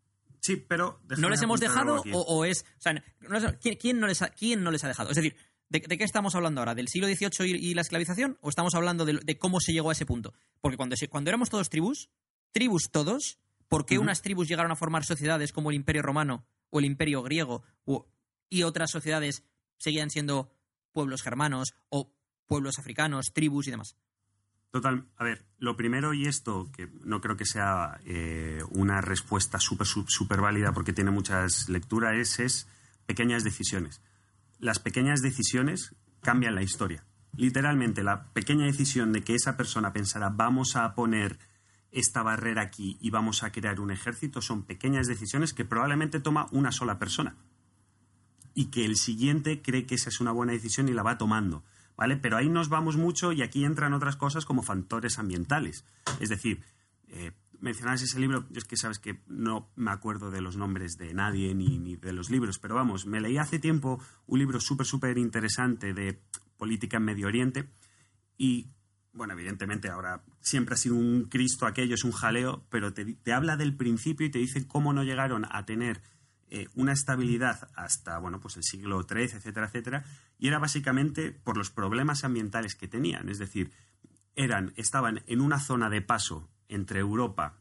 Sí, pero... ¿no les hemos dejado o, o es... O sea, no les- ¿quién, quién no les ha, quién no les ha dejado? Es decir, ¿de, de qué estamos hablando ahora? ¿Del siglo XVIII y, y la esclavización? ¿O estamos hablando de, de cómo se llegó a ese punto? Porque cuando, cuando éramos todos tribus, tribus todos, ¿por qué unas tribus llegaron a formar sociedades como el Imperio Romano o el Imperio Griego y otras sociedades seguían siendo pueblos germanos o pueblos africanos, tribus y demás? Total, a ver, lo primero y esto, que no creo que sea eh, una respuesta súper súper válida porque tiene muchas lecturas, es, es pequeñas decisiones. Las pequeñas decisiones cambian la historia. Literalmente, la pequeña decisión de que esa persona pensara vamos a poner esta barrera aquí y vamos a crear un ejército son pequeñas decisiones que probablemente toma una sola persona y que el siguiente cree que esa es una buena decisión y la va tomando. ¿Vale? Pero ahí nos vamos mucho y aquí entran otras cosas como factores ambientales. Es decir, eh, mencionabas ese libro, yo es que sabes que no me acuerdo de los nombres de nadie ni, de los libros, pero vamos, me leí hace tiempo un libro súper, súper interesante de política en Medio Oriente y bueno, evidentemente ahora siempre ha sido un Cristo aquello, es un jaleo, pero te, te habla del principio y te dice cómo no llegaron a tener eh, una estabilidad hasta, bueno, pues el siglo XIII, etcétera, etcétera, y era básicamente por los problemas ambientales que tenían, es decir, eran, estaban en una zona de paso entre Europa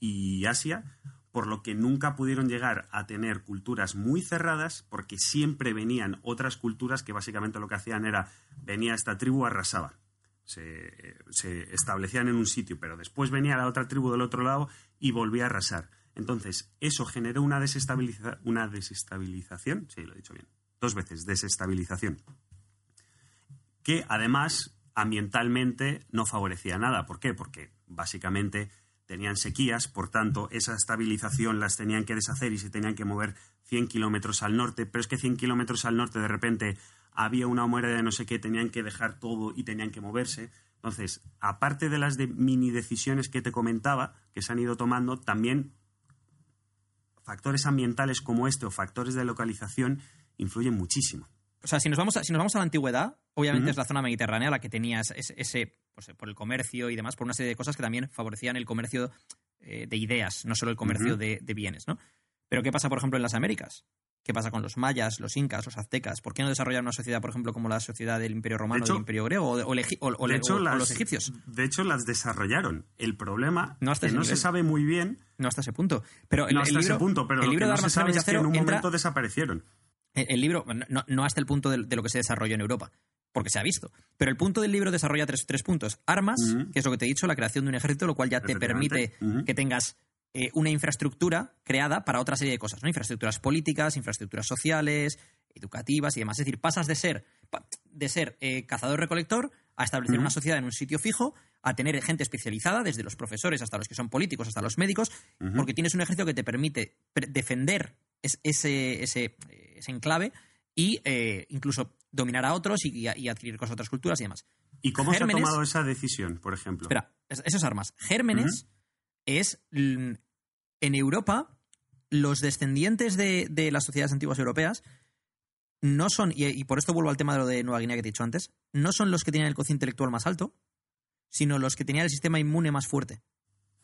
y Asia, por lo que nunca pudieron llegar a tener culturas muy cerradas, porque siempre venían otras culturas que básicamente lo que hacían era, venía esta tribu, arrasaba. Se, se establecían en un sitio, pero después venía la otra tribu del otro lado y volvía a arrasar. Entonces, eso generó una, desestabiliza una desestabilización, sí, lo he dicho bien, dos veces, desestabilización, que además ambientalmente no favorecía nada. ¿Por qué? Porque básicamente tenían sequías, por tanto, esa estabilización las tenían que deshacer y se tenían que mover 100 kilómetros al norte, pero es que 100 kilómetros al norte de repente había una muerte de no sé qué, tenían que dejar todo y tenían que moverse. Entonces, aparte de las de mini decisiones que te comentaba, que se han ido tomando, también factores ambientales como este o factores de localización influyen muchísimo. O sea, si nos vamos a, si nos vamos a la antigüedad, obviamente es la zona mediterránea la que tenía ese, pues, por el comercio y demás, por una serie de cosas que también favorecían el comercio eh, de ideas, no solo el comercio de, de, bienes, ¿no? Pero ¿qué pasa, por ejemplo, en las Américas? ¿Qué pasa con los mayas, los incas, los aztecas? ¿Por qué no desarrollar una sociedad, por ejemplo, como la sociedad del Imperio Romano o del Imperio Griego o, o, los egipcios? De hecho, las desarrollaron. El problema no que no se sabe muy bien. No hasta ese punto. Pero el, no hasta libro, ese punto, pero el libro que de no se sabe es que en un entra, momento desaparecieron. El, libro, no, no, hasta el punto de, de, lo que se desarrolló en Europa, porque se ha visto. Pero el punto del libro desarrolla tres, tres puntos. Armas, que es lo que te he dicho, la creación de un ejército, lo cual ya te permite que tengas eh, una infraestructura creada para otra serie de cosas, ¿no? Infraestructuras políticas, infraestructuras sociales, educativas y demás. Es decir, pasas de ser, de ser eh, cazador-recolector a establecer uh -huh. una sociedad en un sitio fijo, a tener gente especializada, desde los profesores hasta los que son políticos, hasta los médicos, uh -huh. porque tienes un ejército que te permite defender ese, ese, ese enclave y eh, incluso dominar a otros y, y, adquirir cosas otras culturas y demás. ¿Y cómo Gérmenes, se ha tomado esa decisión, por ejemplo? Espera, esas armas. Gérmenes es en Europa los descendientes de, de, las sociedades antiguas europeas no son, y, y, por esto vuelvo al tema de lo de Nueva Guinea que te he dicho antes, no son los que tenían el cociente intelectual más alto, sino los que tenían el sistema inmune más fuerte.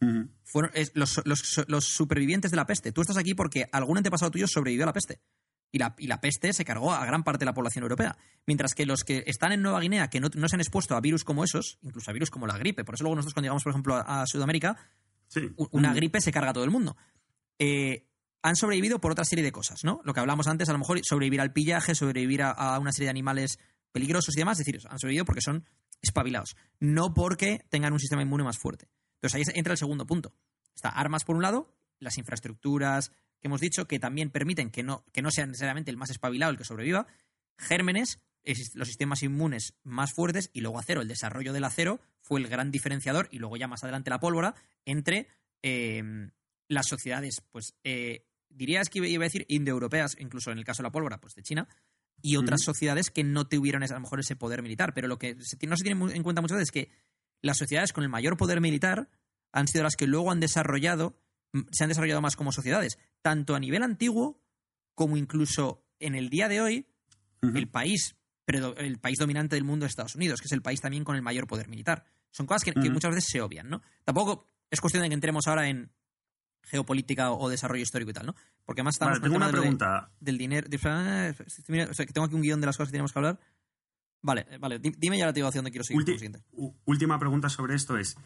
Uh -huh. Fueron es, los, los, los, supervivientes de la peste. Tú estás aquí porque algún antepasado tuyo sobrevivió a la peste. Y la, y la, peste se cargó a gran parte de la población europea. Mientras que los que están en Nueva Guinea, que no, no se han expuesto a virus como esos, incluso a virus como la gripe, por eso luego nosotros cuando llegamos, por ejemplo, a, a Sudamérica, Sí. Una gripe se carga a todo el mundo. Eh, han sobrevivido por otra serie de cosas, ¿no? Lo que hablamos antes, a lo mejor sobrevivir al pillaje, sobrevivir a, a una serie de animales peligrosos y demás, es decir, han sobrevivido porque son espabilados, no porque tengan un sistema inmune más fuerte. Entonces ahí entra el segundo punto. Está armas por un lado, las infraestructuras que hemos dicho que también permiten que no, que no sea necesariamente el más espabilado el que sobreviva, gérmenes, los sistemas inmunes más fuertes y luego acero. El desarrollo del acero fue el gran diferenciador y luego ya más adelante la pólvora entre eh, las sociedades, pues eh, dirías que iba a decir indoeuropeas, incluso en el caso de la pólvora, pues de China, y otras uh -huh. sociedades que no tuvieron a lo mejor ese poder militar. Pero lo que no se tiene en cuenta muchas veces es que las sociedades con el mayor poder militar han sido las que luego han desarrollado, se han desarrollado más como sociedades, tanto a nivel antiguo como incluso en el día de hoy, uh -huh. el país pero el país dominante del mundo es Estados Unidos, que es el país también con el mayor poder militar. Son cosas que, uh -huh. que muchas veces se obvian, ¿no? Tampoco es cuestión de que entremos ahora en geopolítica o desarrollo histórico y tal, ¿no? Porque más estamos vale, tengo una pregunta. De, del dinero. De, o sea, que tengo aquí un guion de las cosas que tenemos que hablar. Vale, vale, dime ya la te dónde quiero seguir. Ulti última pregunta sobre esto es.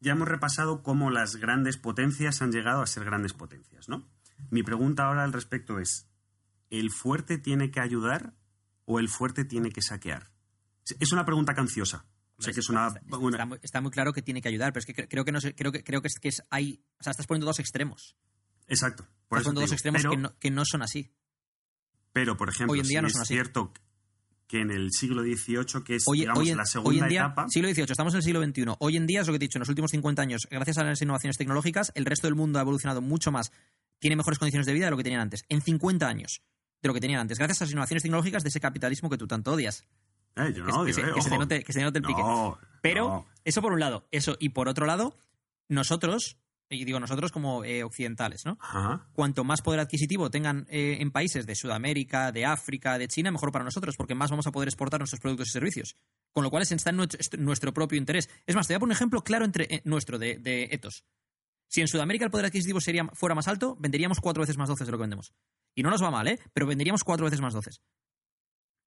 Ya hemos repasado cómo las grandes potencias han llegado a ser grandes potencias, ¿no? Mi pregunta ahora al respecto es: ¿el fuerte tiene que ayudar o el fuerte tiene que saquear? Es una pregunta canciosa. O sea, que es una, está, una... Está, muy, está, muy, claro que tiene que ayudar, pero es que creo que no sé, creo que creo que es que es, hay, o sea, estás poniendo dos extremos. Exacto. Por estás poniendo dos extremos pero, que, no, que, no, son así. Pero, por ejemplo, hoy en día si no es son así. cierto que en el siglo XVIII, que es hoy, digamos, hoy en, la segunda hoy en día, etapa. Siglo XVIII, estamos en el siglo XXI. Hoy en día es lo que he dicho, en los últimos 50 años, gracias a las innovaciones tecnológicas, el resto del mundo ha evolucionado mucho más, tiene mejores condiciones de vida de lo que tenían antes. En 50 años de lo que tenían antes, gracias a las innovaciones tecnológicas de ese capitalismo que tú tanto odias. Eh, yo no, que, yo, que, eh, que, se que se denote el pique. No, Pero, no. eso por un lado. Eso, y por otro lado, nosotros y digo nosotros como eh, occidentales, ¿no? Ajá. Cuanto más poder adquisitivo tengan eh, en países de Sudamérica, de África, de China, mejor para nosotros, porque más vamos a poder exportar nuestros productos y servicios. Con lo cual es- está en nuestro, est- nuestro propio interés. Es más, te voy a poner un ejemplo claro entre eh, nuestro, de, de Ethos. Si en Sudamérica el poder adquisitivo sería, fuera más alto, venderíamos cuatro veces más doces de lo que vendemos. Y no nos va mal, ¿eh? Pero venderíamos cuatro veces más doces.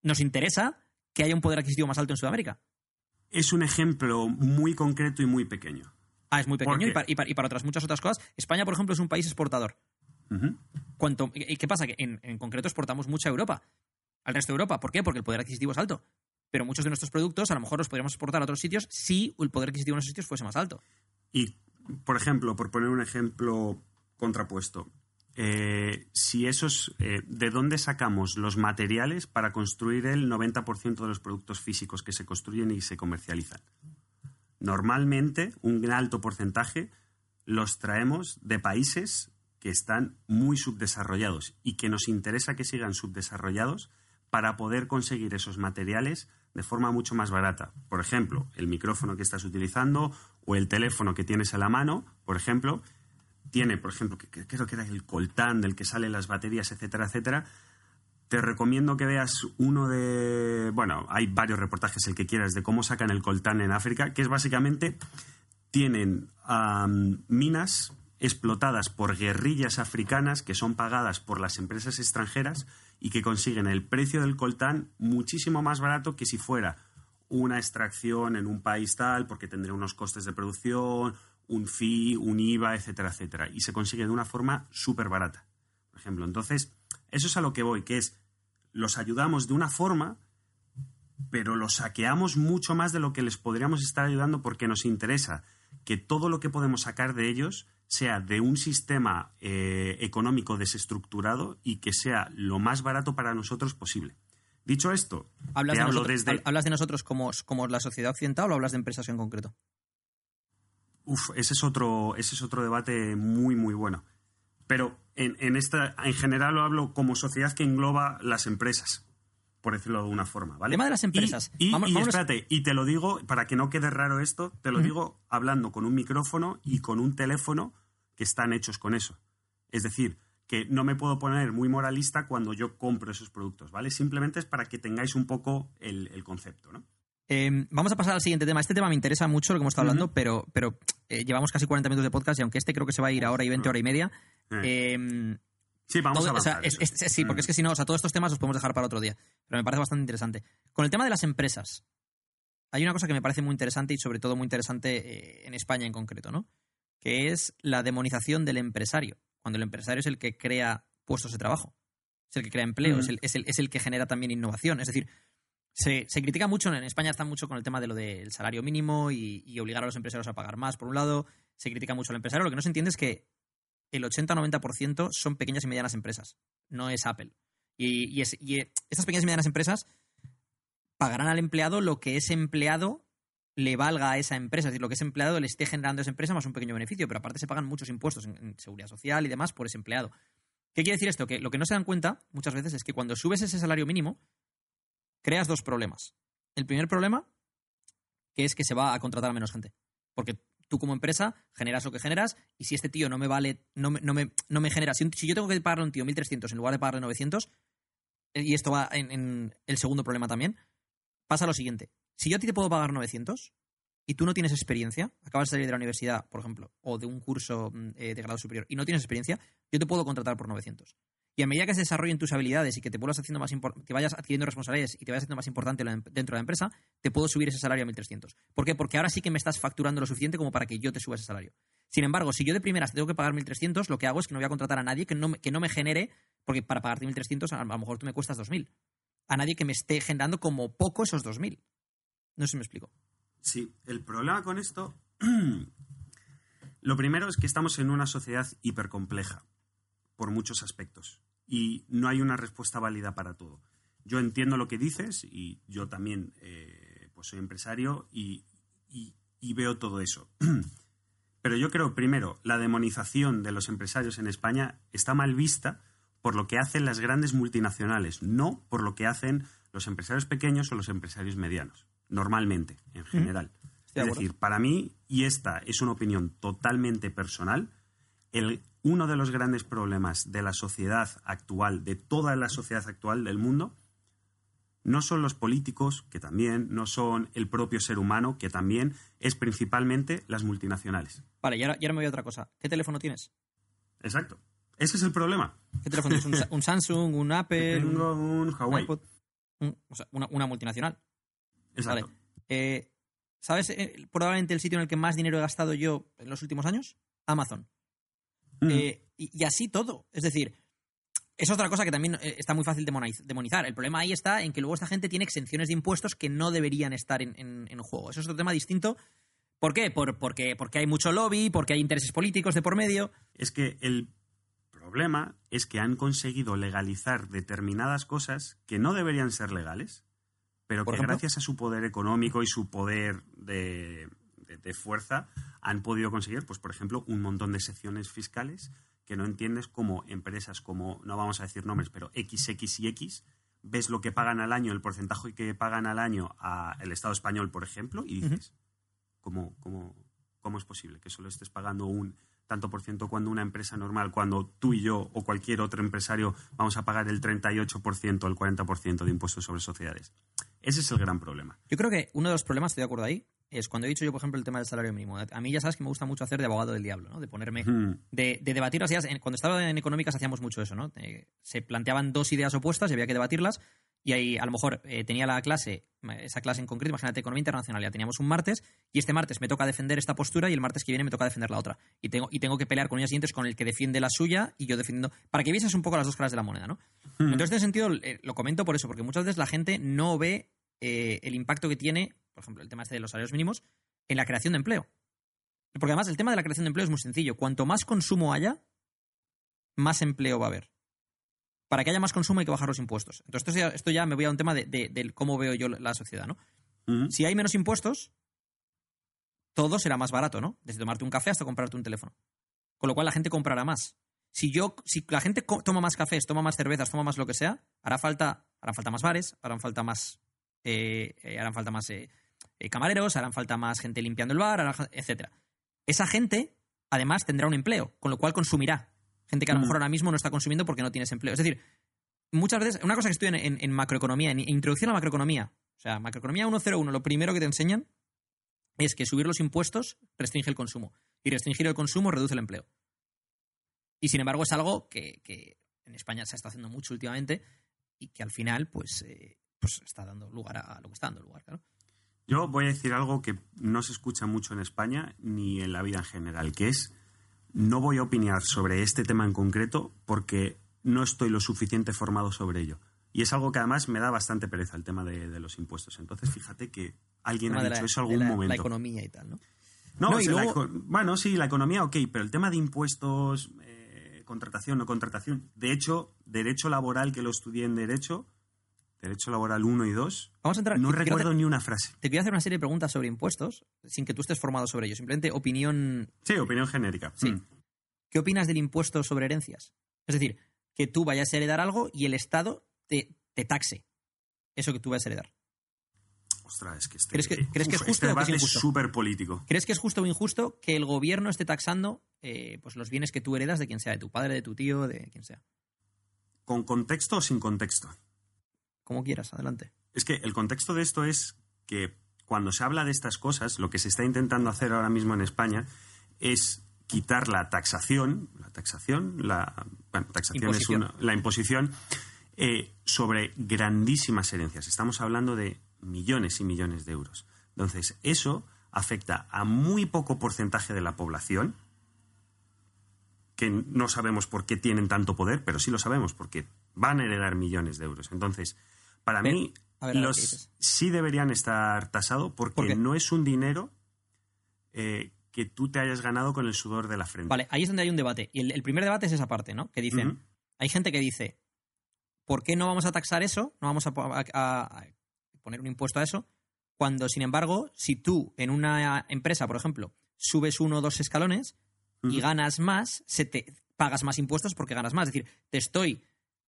Nos interesa que haya un poder adquisitivo más alto en Sudamérica. Es un ejemplo muy concreto y muy pequeño. Ah, es muy ¿Por pequeño y para, y para- y para otras muchas otras cosas. España, por ejemplo, es un país exportador. Ujú. Cuanto, ¿Y qué pasa? Que en, en concreto exportamos mucha a Europa, al resto de Europa. ¿Por qué? Porque el poder adquisitivo es alto. Pero muchos de nuestros productos a lo mejor los podríamos exportar a otros sitios si el poder adquisitivo en esos sitios fuese más alto. Y, por ejemplo, por poner un ejemplo contrapuesto, eh, si esos, eh, ¿de dónde sacamos los materiales para construir el 90% de los productos físicos que se construyen y se comercializan? Normalmente, un alto porcentaje los traemos de países que están muy subdesarrollados y que nos interesa que sigan subdesarrollados para poder conseguir esos materiales de forma mucho más barata. Por ejemplo, el micrófono que estás utilizando o el teléfono que tienes a la mano, por ejemplo, tiene, por ejemplo, que, que- creo que era el coltán del que salen las baterías, etcétera, etcétera. Te recomiendo que veas uno de. Bueno, hay varios reportajes, el que quieras, de cómo sacan el coltán en África, que es básicamente. Tienen minas explotadas por guerrillas africanas que son pagadas por las empresas extranjeras y que consiguen el precio del coltán muchísimo más barato que si fuera una extracción en un país tal, porque tendría unos costes de producción, un fee, un IVA, etcétera, etcétera. Y se consigue de una forma súper barata, por ejemplo. Entonces, eso es a lo que voy, que es, los ayudamos de una forma, pero los saqueamos mucho más de lo que les podríamos estar ayudando porque nos interesa que todo lo que podemos sacar de ellos sea de un sistema eh, económico desestructurado y que sea lo más barato para nosotros posible. Dicho esto, ¿Hablas, te de hablo nosotros, desde... ¿Hablas de nosotros como, como la sociedad occidental o hablas de empresas en concreto? Uf, ese es otro, ese es otro debate muy, muy bueno. Pero en, en esta, en general lo hablo como sociedad que engloba las empresas, por decirlo de una forma, ¿vale? Tema de las Y- empresas. Y, Vamos- y vámonos- espérate, y te lo digo, para que no quede raro esto, te lo digo hablando con un micrófono y con un teléfono que están hechos con eso. Es decir, que no me puedo poner muy moralista cuando yo compro esos productos, ¿vale? Simplemente es para que tengáis un poco el, el concepto, ¿no? Eh, vamos a pasar al siguiente tema. Este tema me interesa mucho lo que hemos estado hablando, pero, pero eh, llevamos casi 40 minutos de podcast y aunque este creo que se va a ir a hora y 20, hora y media. Eh, eh, sí, vamos todo- a o sea, avanzar. es- eso. es- sí, porque es que si no, o sea, todos estos temas los podemos dejar para otro día. Pero me parece bastante interesante. Con el tema de las empresas, hay una cosa que me parece muy interesante y sobre todo muy interesante eh, en España en concreto, ¿no? Que es la demonización del empresario. Cuando el empresario es el que crea puestos de trabajo, es el que crea empleo, Ujú. es, el, es el- es el que genera también innovación. Es decir, se, se critica mucho, en España está mucho con el tema de lo del salario mínimo y, y obligar a los empresarios a pagar más, por un lado. Se critica mucho al empresario. Lo que no se entiende es que el 80-90% son pequeñas y medianas empresas, no es Apple. Y, eh, estas pequeñas y medianas empresas pagarán al empleado lo que ese empleado le valga a esa empresa, es decir, lo que ese empleado le esté generando a esa empresa más un pequeño beneficio, pero aparte se pagan muchos impuestos en, en seguridad social y demás por ese empleado. ¿Qué quiere decir esto? Que lo que no se dan cuenta muchas veces es que cuando subes ese salario mínimo, creas dos problemas. El primer problema, que es que se va a contratar a menos gente. Porque tú como empresa generas lo que generas y si este tío no me vale, no me, no me, no me genera, si, yo tengo que pagarle a un tío 1.300 en lugar de pagarle 900, eh, y esto va en, en el segundo problema también, pasa lo siguiente. Si yo a ti te puedo pagar 900 y tú no tienes experiencia, acabas de salir de la universidad, por ejemplo, o de un curso mm, eh, de grado superior y no tienes experiencia, yo te puedo contratar por 900. Y a medida que se desarrollen tus habilidades y que te vuelvas haciendo más que vayas adquiriendo responsabilidades y te vayas haciendo más importante dentro de la empresa, te puedo subir ese salario a 1.300. ¿Por qué? Porque ahora sí que me estás facturando lo suficiente como para que yo te suba ese salario. Sin embargo, si yo de primeras te tengo que pagar 1.300, lo que hago es que no voy a contratar a nadie que no que no me genere, porque para pagarte 1.300 a, a lo mejor tú me cuestas 2.000. A nadie que me esté generando como poco esos 2.000. No sé si me explico. Sí, el problema con esto. lo primero es que estamos en una sociedad hipercompleja, por muchos aspectos, y no hay una respuesta válida para todo. Yo entiendo lo que dices, y yo también eh, pues soy empresario y, y- y veo todo eso. Pero yo creo, primero, la demonización de los empresarios en España está mal vista por lo que hacen las grandes multinacionales, no por lo que hacen los empresarios pequeños o los empresarios medianos, normalmente, en general. Es decir, para mí, y esta es una opinión totalmente personal, el, uno de los grandes problemas de la sociedad actual, de toda la sociedad actual del mundo, no son los políticos, que también, no son el propio ser humano, que también, es principalmente las multinacionales. Vale, y ahora, y ahora me voy a otra cosa. ¿Qué teléfono tienes? Exacto. Ese es el problema. ¿Qué teléfono tienes? ¿Un, Sa- un Samsung, un Apple, un, Tengo un un Huawei. iPod? Un- o sea, una, una multinacional. Exacto. Vale. Eh, ¿Sabes eh, probablemente el sitio en el que más dinero he gastado yo en los últimos años? Amazon. Mm. Eh, y, y así todo. Es decir, es otra cosa que también eh, está muy fácil demoniz- demonizar. El problema ahí está en que luego esta gente tiene exenciones de impuestos que no deberían estar en, en- en juego. Eso es otro tema distinto. ¿Por qué? Por, porque, porque hay mucho lobby, porque hay intereses políticos de por medio. Es que el problema es que han conseguido legalizar determinadas cosas que no deberían ser legales, pero ¿Por que ejemplo? gracias a su poder económico y su poder de, de- de fuerza han podido conseguir, pues por ejemplo, un montón de secciones fiscales que no entiendes como empresas como, no vamos a decir nombres, pero XX y X, ves lo que pagan al año, el porcentaje que pagan al año al Estado español, por ejemplo, y dices, ¿cómo, cómo, cómo es posible que solo estés pagando un tanto por ciento cuando una empresa normal, cuando tú y yo o cualquier otro empresario vamos a pagar el 38% o el 40% de impuestos sobre sociedades? Ese es el gran problema. Yo creo que uno de los problemas, estoy de acuerdo ahí, es cuando he dicho yo, por ejemplo, el tema del salario mínimo. A mí ya sabes que me gusta mucho hacer de abogado del diablo, ¿no? De ponerme Mm. de, de debatir las ideas. Cuando estaba en económicas hacíamos mucho eso, ¿no? Eh, se planteaban dos ideas opuestas y había que debatirlas. Y ahí, a lo mejor, eh, tenía la clase, esa clase en concreto, imagínate, economía internacional, ya teníamos un martes, y este martes me toca defender esta postura y el martes que viene me toca defender la otra. Y tengo, y tengo que pelear con días siguientes con el que defiende la suya y yo defendiendo. Para que vieses un poco las dos caras de la moneda, ¿no? Mm. Entonces, en ese sentido, eh, lo comento por eso, porque muchas veces la gente no ve el impacto que tiene, por ejemplo, el tema este de los salarios mínimos, en la creación de empleo. Porque además el tema de la creación de empleo es muy sencillo. Cuanto más consumo haya, más empleo va a haber. Para que haya más consumo hay que bajar los impuestos. Entonces esto ya, esto ya me voy a un tema de, cómo veo yo la sociedad, ¿no? Si hay menos impuestos, todo será más barato, ¿no? Desde tomarte un café hasta comprarte un teléfono. Con lo cual la gente comprará más. Si yo, si la gente toma más cafés, toma más cervezas, toma más lo que sea, hará falta, harán falta más bares, harán falta más, eh, eh, harán falta más eh, camareros, harán falta más gente limpiando el bar, etcétera. Esa gente, además, tendrá un empleo, con lo cual consumirá. Gente que a lo Mm. mejor ahora mismo no está consumiendo porque no tienes empleo. Es decir, muchas veces, una cosa que estudio en, macroeconomía, en introducción a la macroeconomía, o sea, macroeconomía 101, lo primero que te enseñan es que subir los impuestos restringe el consumo y restringir el consumo reduce el empleo. Y sin embargo es algo que, que en España se está haciendo mucho últimamente y que al final pues, eh, pues está dando lugar a lo que está dando lugar, claro. Yo voy a decir algo que no se escucha mucho en España ni en la vida en general, que es no voy a opinar sobre este tema en concreto porque no estoy lo suficiente formado sobre ello. Y es algo que además me da bastante pereza el tema de, de los impuestos. Entonces, fíjate que alguien ha dicho la- eso de algún la- momento. La economía y tal, ¿no? No, y la bueno, sí, la economía, ok, pero el tema de impuestos, eh, contratación, no contratación. De hecho, derecho laboral, que lo estudié en Derecho, Derecho Laboral 1 y 2, Vamos a entrar. no recuerdo hacer- ni una frase. te quiero hacer una serie de preguntas sobre impuestos sin que tú estés formado sobre ello. Simplemente opinión. Sí, opinión genérica. Sí. Mm. ¿Qué opinas del impuesto sobre herencias? Es decir, que tú vayas a heredar algo y el Estado te, te taxe eso que tú vas a heredar. Ostras, es que este, ¿Crees que- crees que es justo este o que es debate es injusto? súper político. ¿Crees que es justo o injusto que el gobierno esté taxando eh, pues los bienes que tú heredas de quien sea, de tu padre, de tu tío, de quien sea? ¿Con contexto o sin contexto? Como quieras, adelante. Es que el contexto de esto es que cuando se habla de estas cosas, lo que se está intentando hacer ahora mismo en España es quitar la taxación, la taxación, la bueno, taxación Imposición. es una, la imposición eh, sobre grandísimas herencias. Estamos hablando de millones y millones de euros. Entonces, eso afecta a muy poco porcentaje de la población, que no sabemos por qué tienen tanto poder, pero sí lo sabemos, porque van a heredar millones de euros. Entonces, para Pero, mí, a ver, a ver, ¿qué los sí deberían estar tasados porque no es un dinero eh, que tú te hayas ganado con el sudor de la frente. Vale, ahí es donde hay un debate. Y el, el primer debate es esa parte, ¿no? Que dicen, hay gente que dice, ¿por qué no vamos a taxar eso? No vamos a, po- a- a- a poner un impuesto a eso. Cuando, sin embargo, si tú en una empresa, por ejemplo, subes uno o dos escalones y ganas más, se te pagas más impuestos porque ganas más. Es decir, te estoy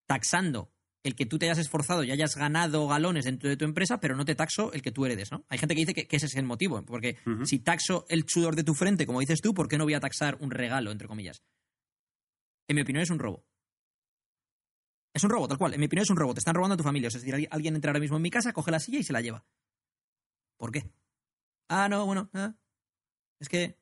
taxando el que tú te hayas esforzado y hayas ganado galones dentro de tu empresa, pero no te taxo el que tú heredes, ¿no? Hay gente que dice que, que ese es el motivo, porque si taxo el sudor de tu frente, como dices tú, ¿por qué no voy a taxar un regalo, entre comillas? En mi opinión es un robo. Es un robo, tal cual. En mi opinión es un robo. Te están robando a tu familia. Es decir, alguien- entra ahora mismo en mi casa, coge la silla y se la lleva. ¿Por qué? Ah, no, bueno. ah. Es que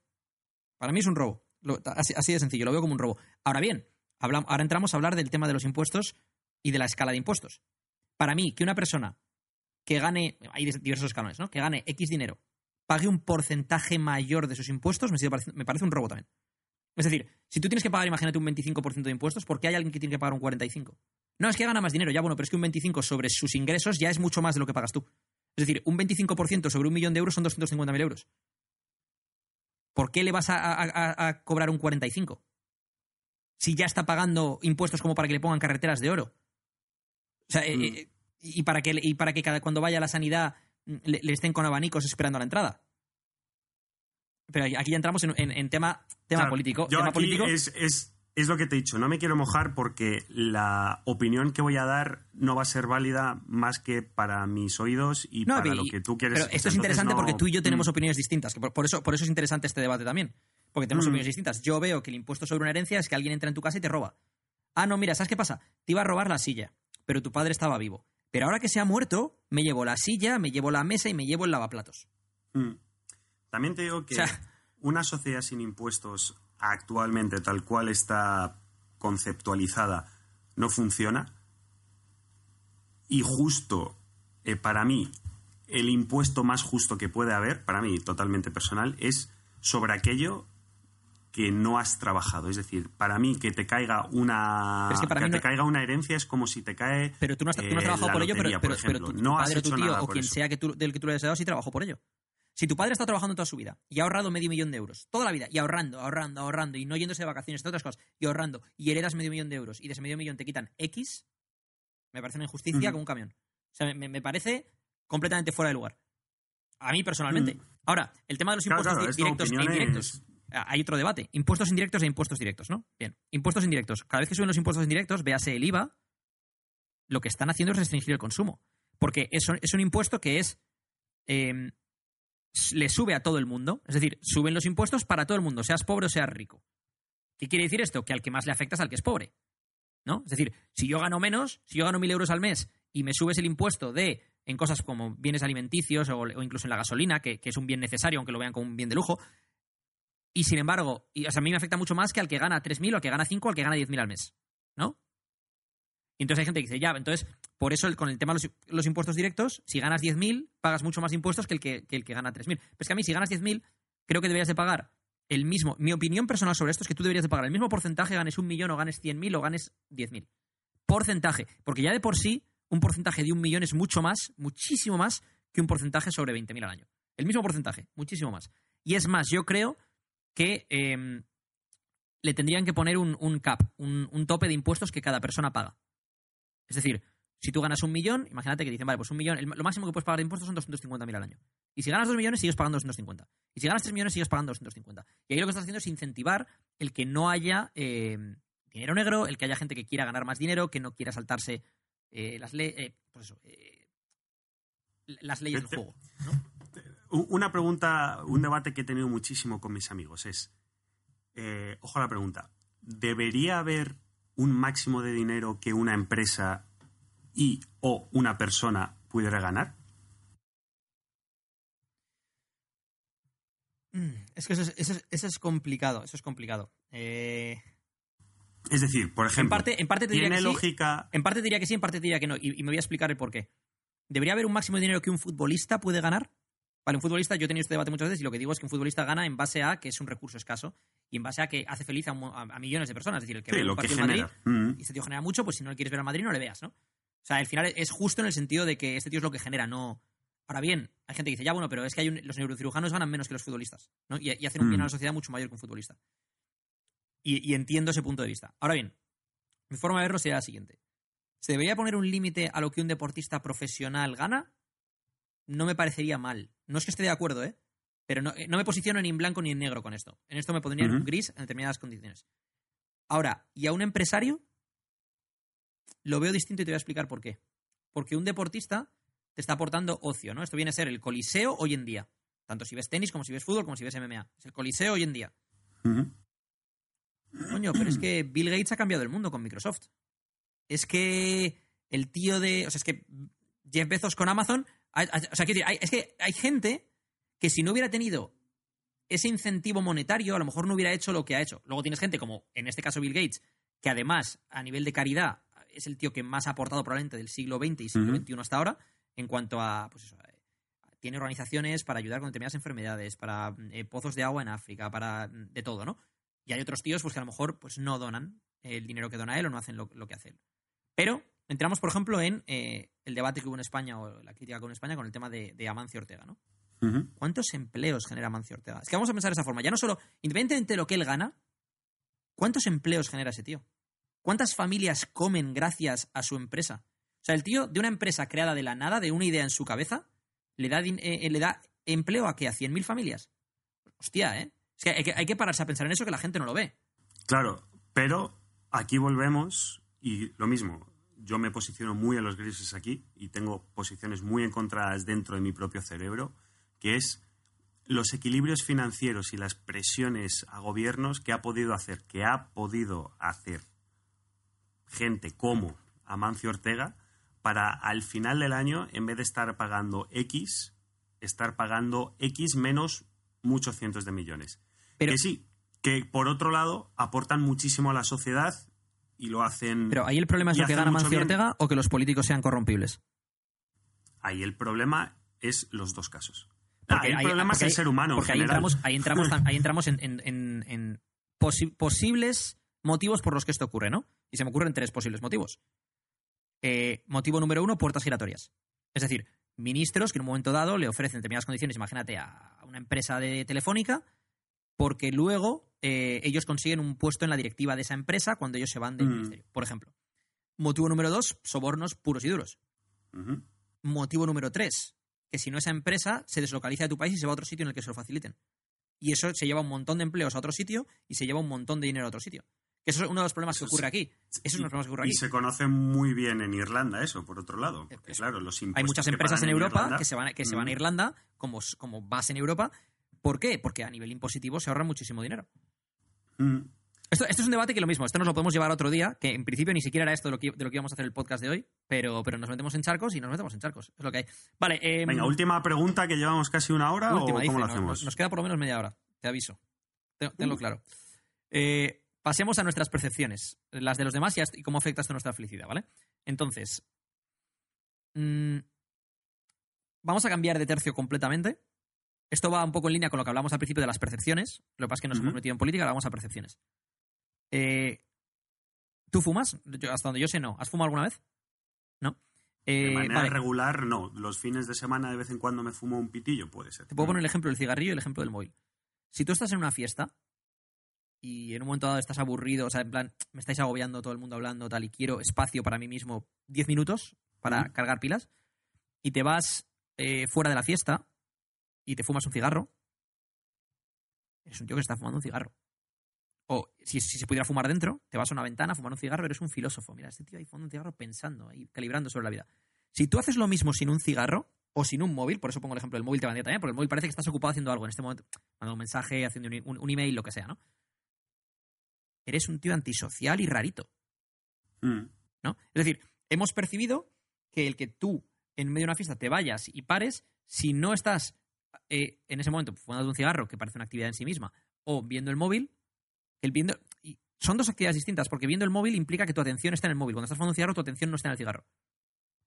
para mí es un robo. Lo- así, así de sencillo, lo veo como un robo. Ahora bien, hablam- ahora entramos a hablar del tema de los impuestos y de la escala de impuestos. Para mí, que una persona que gane, hay diversos escalones, ¿no? Que gane X dinero, pague un porcentaje mayor de sus impuestos, me, parece un robo también. Es decir, si tú tienes que pagar, imagínate, un 25% de impuestos, ¿por qué hay alguien que tiene que pagar un 45%? No, es que gana más dinero, ya bueno, pero es que un 25% sobre sus ingresos ya es mucho más de lo que pagas tú. Es decir, un 25% sobre un millón de euros son 250.000 euros. ¿Por qué le vas a- a- a cobrar un 45%? Si ya está pagando impuestos como para que le pongan carreteras de oro. O sea, eh, Mm. eh, y para que, y para que cada, cuando vaya a la sanidad mm, le, le estén con abanicos esperando a la entrada. Pero aquí ya entramos en, en- en tema, tema Claro, político. Yo tema aquí político. es, es, es lo que te he dicho. No me quiero mojar porque la opinión que voy a dar no va a ser válida más que para mis oídos y No, para y- lo que tú quieres. Pero esto es interesante no- porque tú y yo tenemos Mm. opiniones distintas. que por, por eso, por eso es interesante este debate también. Porque tenemos Mm. opiniones distintas. Yo veo que el impuesto sobre una herencia es que alguien entra en tu casa y te roba. Ah, no, mira, ¿sabes qué pasa? Te iba a robar la silla, pero tu padre estaba vivo. Pero ahora que se ha muerto, me llevo la silla, me llevo la mesa y me llevo el lavaplatos. Mm. También te digo que O sea- una sociedad sin impuestos actualmente, tal cual está conceptualizada, no funciona. Y justo, eh, para mí, el impuesto más justo que puede haber, para mí totalmente personal, es sobre aquello que no has trabajado. Es decir, para mí que te caiga una, es que para mí te no- caiga una herencia es como si te cae Pero tú no has, tú no has eh, trabajado por ello, pero, lotería, pero, por pero tu, tu no has padre, tu hecho tío nada o quien eso. sea que tú- del que tú le hayas dado sí trabajó por ello. Si tu padre está trabajando toda su vida y ha ahorrado medio millón de euros, toda la vida, y ahorrando, ahorrando, ahorrando, y no yéndose de vacaciones, entre otras cosas, y ahorrando, y heredas medio millón de euros, y de ese medio millón te quitan X, me parece una injusticia Ujú. como un camión. O sea, me, me parece completamente fuera de lugar. A mí personalmente. Ahora, el tema de los Claro, impuestos claro, directos e indirectos. Hay otro debate. Impuestos indirectos e impuestos directos, ¿no? Bien. Impuestos indirectos. Cada vez que suben los impuestos indirectos, véase el IVA, lo que están haciendo es restringir el consumo. Porque es, es un impuesto que es. s- le sube a todo el mundo. Es decir, suben los impuestos para todo el mundo, seas pobre o seas rico. ¿Qué quiere decir esto? Que al que más le afecta es al que es pobre. ¿No? Es decir, si yo gano menos, si yo gano mil euros al mes y me subes el impuesto de en cosas como bienes alimenticios o, o incluso en la gasolina, que, que es un bien necesario, aunque lo vean como un bien de lujo, y sin embargo, y, o sea, a mí me afecta mucho más que al que gana 3.000 o al que gana 5 o al que gana 10.000 al mes. ¿No? Y entonces hay gente que dice, ya, entonces, por eso con el tema de los, los impuestos directos, si ganas 10.000, pagas mucho más impuestos que el que, que el que gana 3.000. Pero es que a mí, si ganas 10.000, creo que deberías de pagar el mismo. Mi opinión personal sobre esto es que tú deberías de pagar el mismo porcentaje, ganes un millón o ganes 100.000 o ganes 10.000. Porcentaje. Porque ya de por sí, un porcentaje de un millón es mucho más, muchísimo más, que un porcentaje sobre 20.000 al año. El mismo porcentaje, muchísimo más. Y es más, yo creo que eh, le tendrían que poner un, un cap, un, un tope de impuestos que cada persona paga. Es decir, si tú ganas un millón, imagínate que dicen, vale, pues un millón, el- lo máximo que puedes pagar de impuestos son 250.000 al año. Y si ganas dos millones, sigues pagando 250. Y si ganas tres millones, sigues pagando 250. Y ahí lo que estás haciendo es incentivar el que no haya eh, dinero negro, el que haya gente que quiera ganar más dinero, que no quiera saltarse eh, las leyes, pues eso, eh, las leyes del juego. Una pregunta, un debate que he tenido muchísimo con mis amigos es, eh, ojo a la pregunta, ¿debería haber un máximo de dinero que una empresa y o una persona pudiera ganar? Mm, Es que eso es, eso es- eso es complicado, eso es complicado. Eh, Es decir, por ejemplo, en, parte, en parte te diría ¿tiene que sí, lógica? En parte diría que sí, en parte diría que no. Y, y me voy a explicar el por qué. ¿Debería haber un máximo de dinero que un futbolista puede ganar? Vale, un futbolista, yo he tenido este debate muchas veces y lo que digo es que un futbolista gana en base a que es un recurso escaso y en base a que hace feliz a, a- a millones de personas. Es decir, el que Sí, ve un partido en Madrid. Mm. y este tío genera mucho, pues si no le quieres ver al Madrid no le veas, ¿no? O sea, al final es justo en el sentido de que este tío es lo que genera, no... Ahora bien, hay gente que dice, ya bueno, pero es que hay un- los neurocirujanos ganan menos que los futbolistas, ¿no? Y, y hacen un bien Mm. a la sociedad mucho mayor que un futbolista. Y, y entiendo ese punto de vista. Ahora bien, mi forma de verlo sería la siguiente. ¿Se debería poner un límite a lo que un deportista profesional gana? No me parecería mal. No es que esté de acuerdo, ¿eh? Pero no, no me posiciono ni en blanco ni en negro con esto. En esto me pondría en Ujú. un gris en determinadas condiciones. Ahora, ¿y a un empresario? lo veo distinto y te voy a explicar por qué. Porque un deportista te está aportando ocio, ¿no? Esto viene a ser el coliseo hoy en día. Tanto si ves tenis, como si ves fútbol, como si ves MMA. Es el coliseo hoy en día. Coño, pero es que Bill Gates ha cambiado el mundo con Microsoft. Es que el tío de. O sea, es que Jeff Bezos con Amazon. Hay- hay- O sea, quiero decir, hay- es que hay gente que si no hubiera tenido ese incentivo monetario, a lo mejor no hubiera hecho lo que ha hecho. Luego tienes gente como, en este caso, Bill Gates, que además, a nivel de caridad, es el tío que más ha aportado probablemente del siglo XX y siglo. XXI hasta ahora, en cuanto a. Pues eso, eh, tiene organizaciones para ayudar con determinadas enfermedades, para eh, pozos de agua en África, para mm, de todo, ¿no? Y hay otros tíos pues, que a lo mejor pues, no donan el dinero que dona él o no hacen lo, lo que hace él. Pero entramos, por ejemplo, en eh, el debate que hubo en España o la crítica que hubo en España con el tema de, de Amancio Ortega, ¿no? ¿Cuántos empleos genera Amancio Ortega? Es que vamos a pensar de esa forma. Ya no solo, independientemente de lo que él gana, ¿cuántos empleos genera ese tío? ¿Cuántas familias comen gracias a su empresa? O sea, el tío de una empresa creada de la nada, de una idea en su cabeza, le da, eh, eh, le da empleo a qué? ¿A 100.000 familias? Hostia, ¿eh? Es que hay, que hay que pararse a pensar en eso que la gente no lo ve. Claro, pero aquí volvemos y lo mismo. Yo me posiciono muy a los grises aquí y tengo posiciones muy encontradas dentro de mi propio cerebro, que es los equilibrios financieros y las presiones a gobiernos que ha podido hacer, que ha podido hacer gente como Amancio Ortega para al final del año, en vez de estar pagando X, estar pagando X menos muchos cientos de millones. Pero- que sí, que por otro lado aportan muchísimo a la sociedad y lo hacen. Pero ahí el problema es lo que gana Mancio. Ortega o que los políticos sean corrompibles. Ahí el problema es los dos casos. Ah, el problema es el ahí- ser humano. en Porque ahí entramos, ahí entramos, ahí entramos en, en- en- en posi- posibles motivos por los que esto ocurre, ¿no? Y se me ocurren tres posibles motivos. Eh, motivo número uno, puertas giratorias. Es decir, ministros que en un momento dado le ofrecen determinadas condiciones, imagínate, a una empresa de telefónica, porque luego eh, ellos consiguen un puesto en la directiva de esa empresa cuando ellos se van del Mm. ministerio, por ejemplo. Motivo número dos, sobornos puros y duros. Motivo número tres, que si no esa empresa se deslocaliza de tu país y se va a otro sitio en el que se lo faciliten. Y eso se lleva un montón de empleos a otro sitio y se lleva un montón de dinero a otro sitio. Que eso es uno de los problemas que ocurre aquí. Eso es uno de los problemas que ocurre Y se conoce muy bien en Irlanda eso, por otro lado. Porque, Eso. claro, los Hay impuestos muchas que empresas en Europa Irlanda- que se van, que se van a Mm. Irlanda como, como base en Europa. ¿Por qué? Porque a nivel impositivo se ahorra muchísimo dinero. Mm. Esto, esto es un debate que lo mismo, esto nos lo podemos llevar a otro día, que en principio ni siquiera era esto de lo que, de lo que íbamos a hacer el podcast de hoy, pero, pero nos metemos en charcos y nos metemos en charcos. Es lo que hay. Vale, eh, Venga, última pregunta que llevamos casi una hora última, o dice, cómo lo hacemos. Nos, nos queda por lo menos media hora, te aviso. Ten- Tenlo Uh. claro. Eh, pasemos a nuestras percepciones, las de los demás y, hasta- y cómo afecta esto a nuestra felicidad, ¿vale? Entonces, mm, vamos a cambiar de tercio completamente. Esto va un poco en línea con lo que hablamos al principio de las percepciones. Lo que pasa es que nos hemos metido en política, ahora vamos a percepciones. Eh, ¿Tú fumas? Yo- hasta donde yo sé, no. ¿Has fumado alguna vez? ¿No? De Eh, manera vale. regular, no. Los fines de semana, de vez en cuando me fumo un pitillo, puede ser. Te puedo poner el ejemplo del cigarrillo y el ejemplo del móvil. Si tú estás en una fiesta y en un momento dado estás aburrido, o sea, en plan, me estáis agobiando todo el mundo hablando, tal, y quiero espacio para mí mismo 10 minutos para cargar pilas, y te vas eh, fuera de la fiesta y te fumas un cigarro, eres un tío que está fumando un cigarro. O si, si se pudiera fumar dentro, te vas a una ventana a fumar un cigarro, eres un filósofo. Mira, este tío ahí fumando un cigarro pensando, ahí calibrando sobre la vida. Si tú haces lo mismo sin un cigarro o sin un móvil, por eso pongo el ejemplo del móvil te vendría también, porque el móvil parece que estás ocupado haciendo algo en este momento, mandando un mensaje, haciendo un, un- un email, lo que sea, ¿no? Eres un tío antisocial y rarito, Mm. ¿no? Es decir, hemos percibido que el que tú en medio de una fiesta te vayas y pares, si no estás eh, en ese momento fumando un cigarro, que parece una actividad en sí misma, o viendo el móvil, el viendo... y son dos actividades distintas, porque viendo el móvil implica que tu atención está en el móvil. Cuando estás fumando un cigarro, tu atención no está en el cigarro.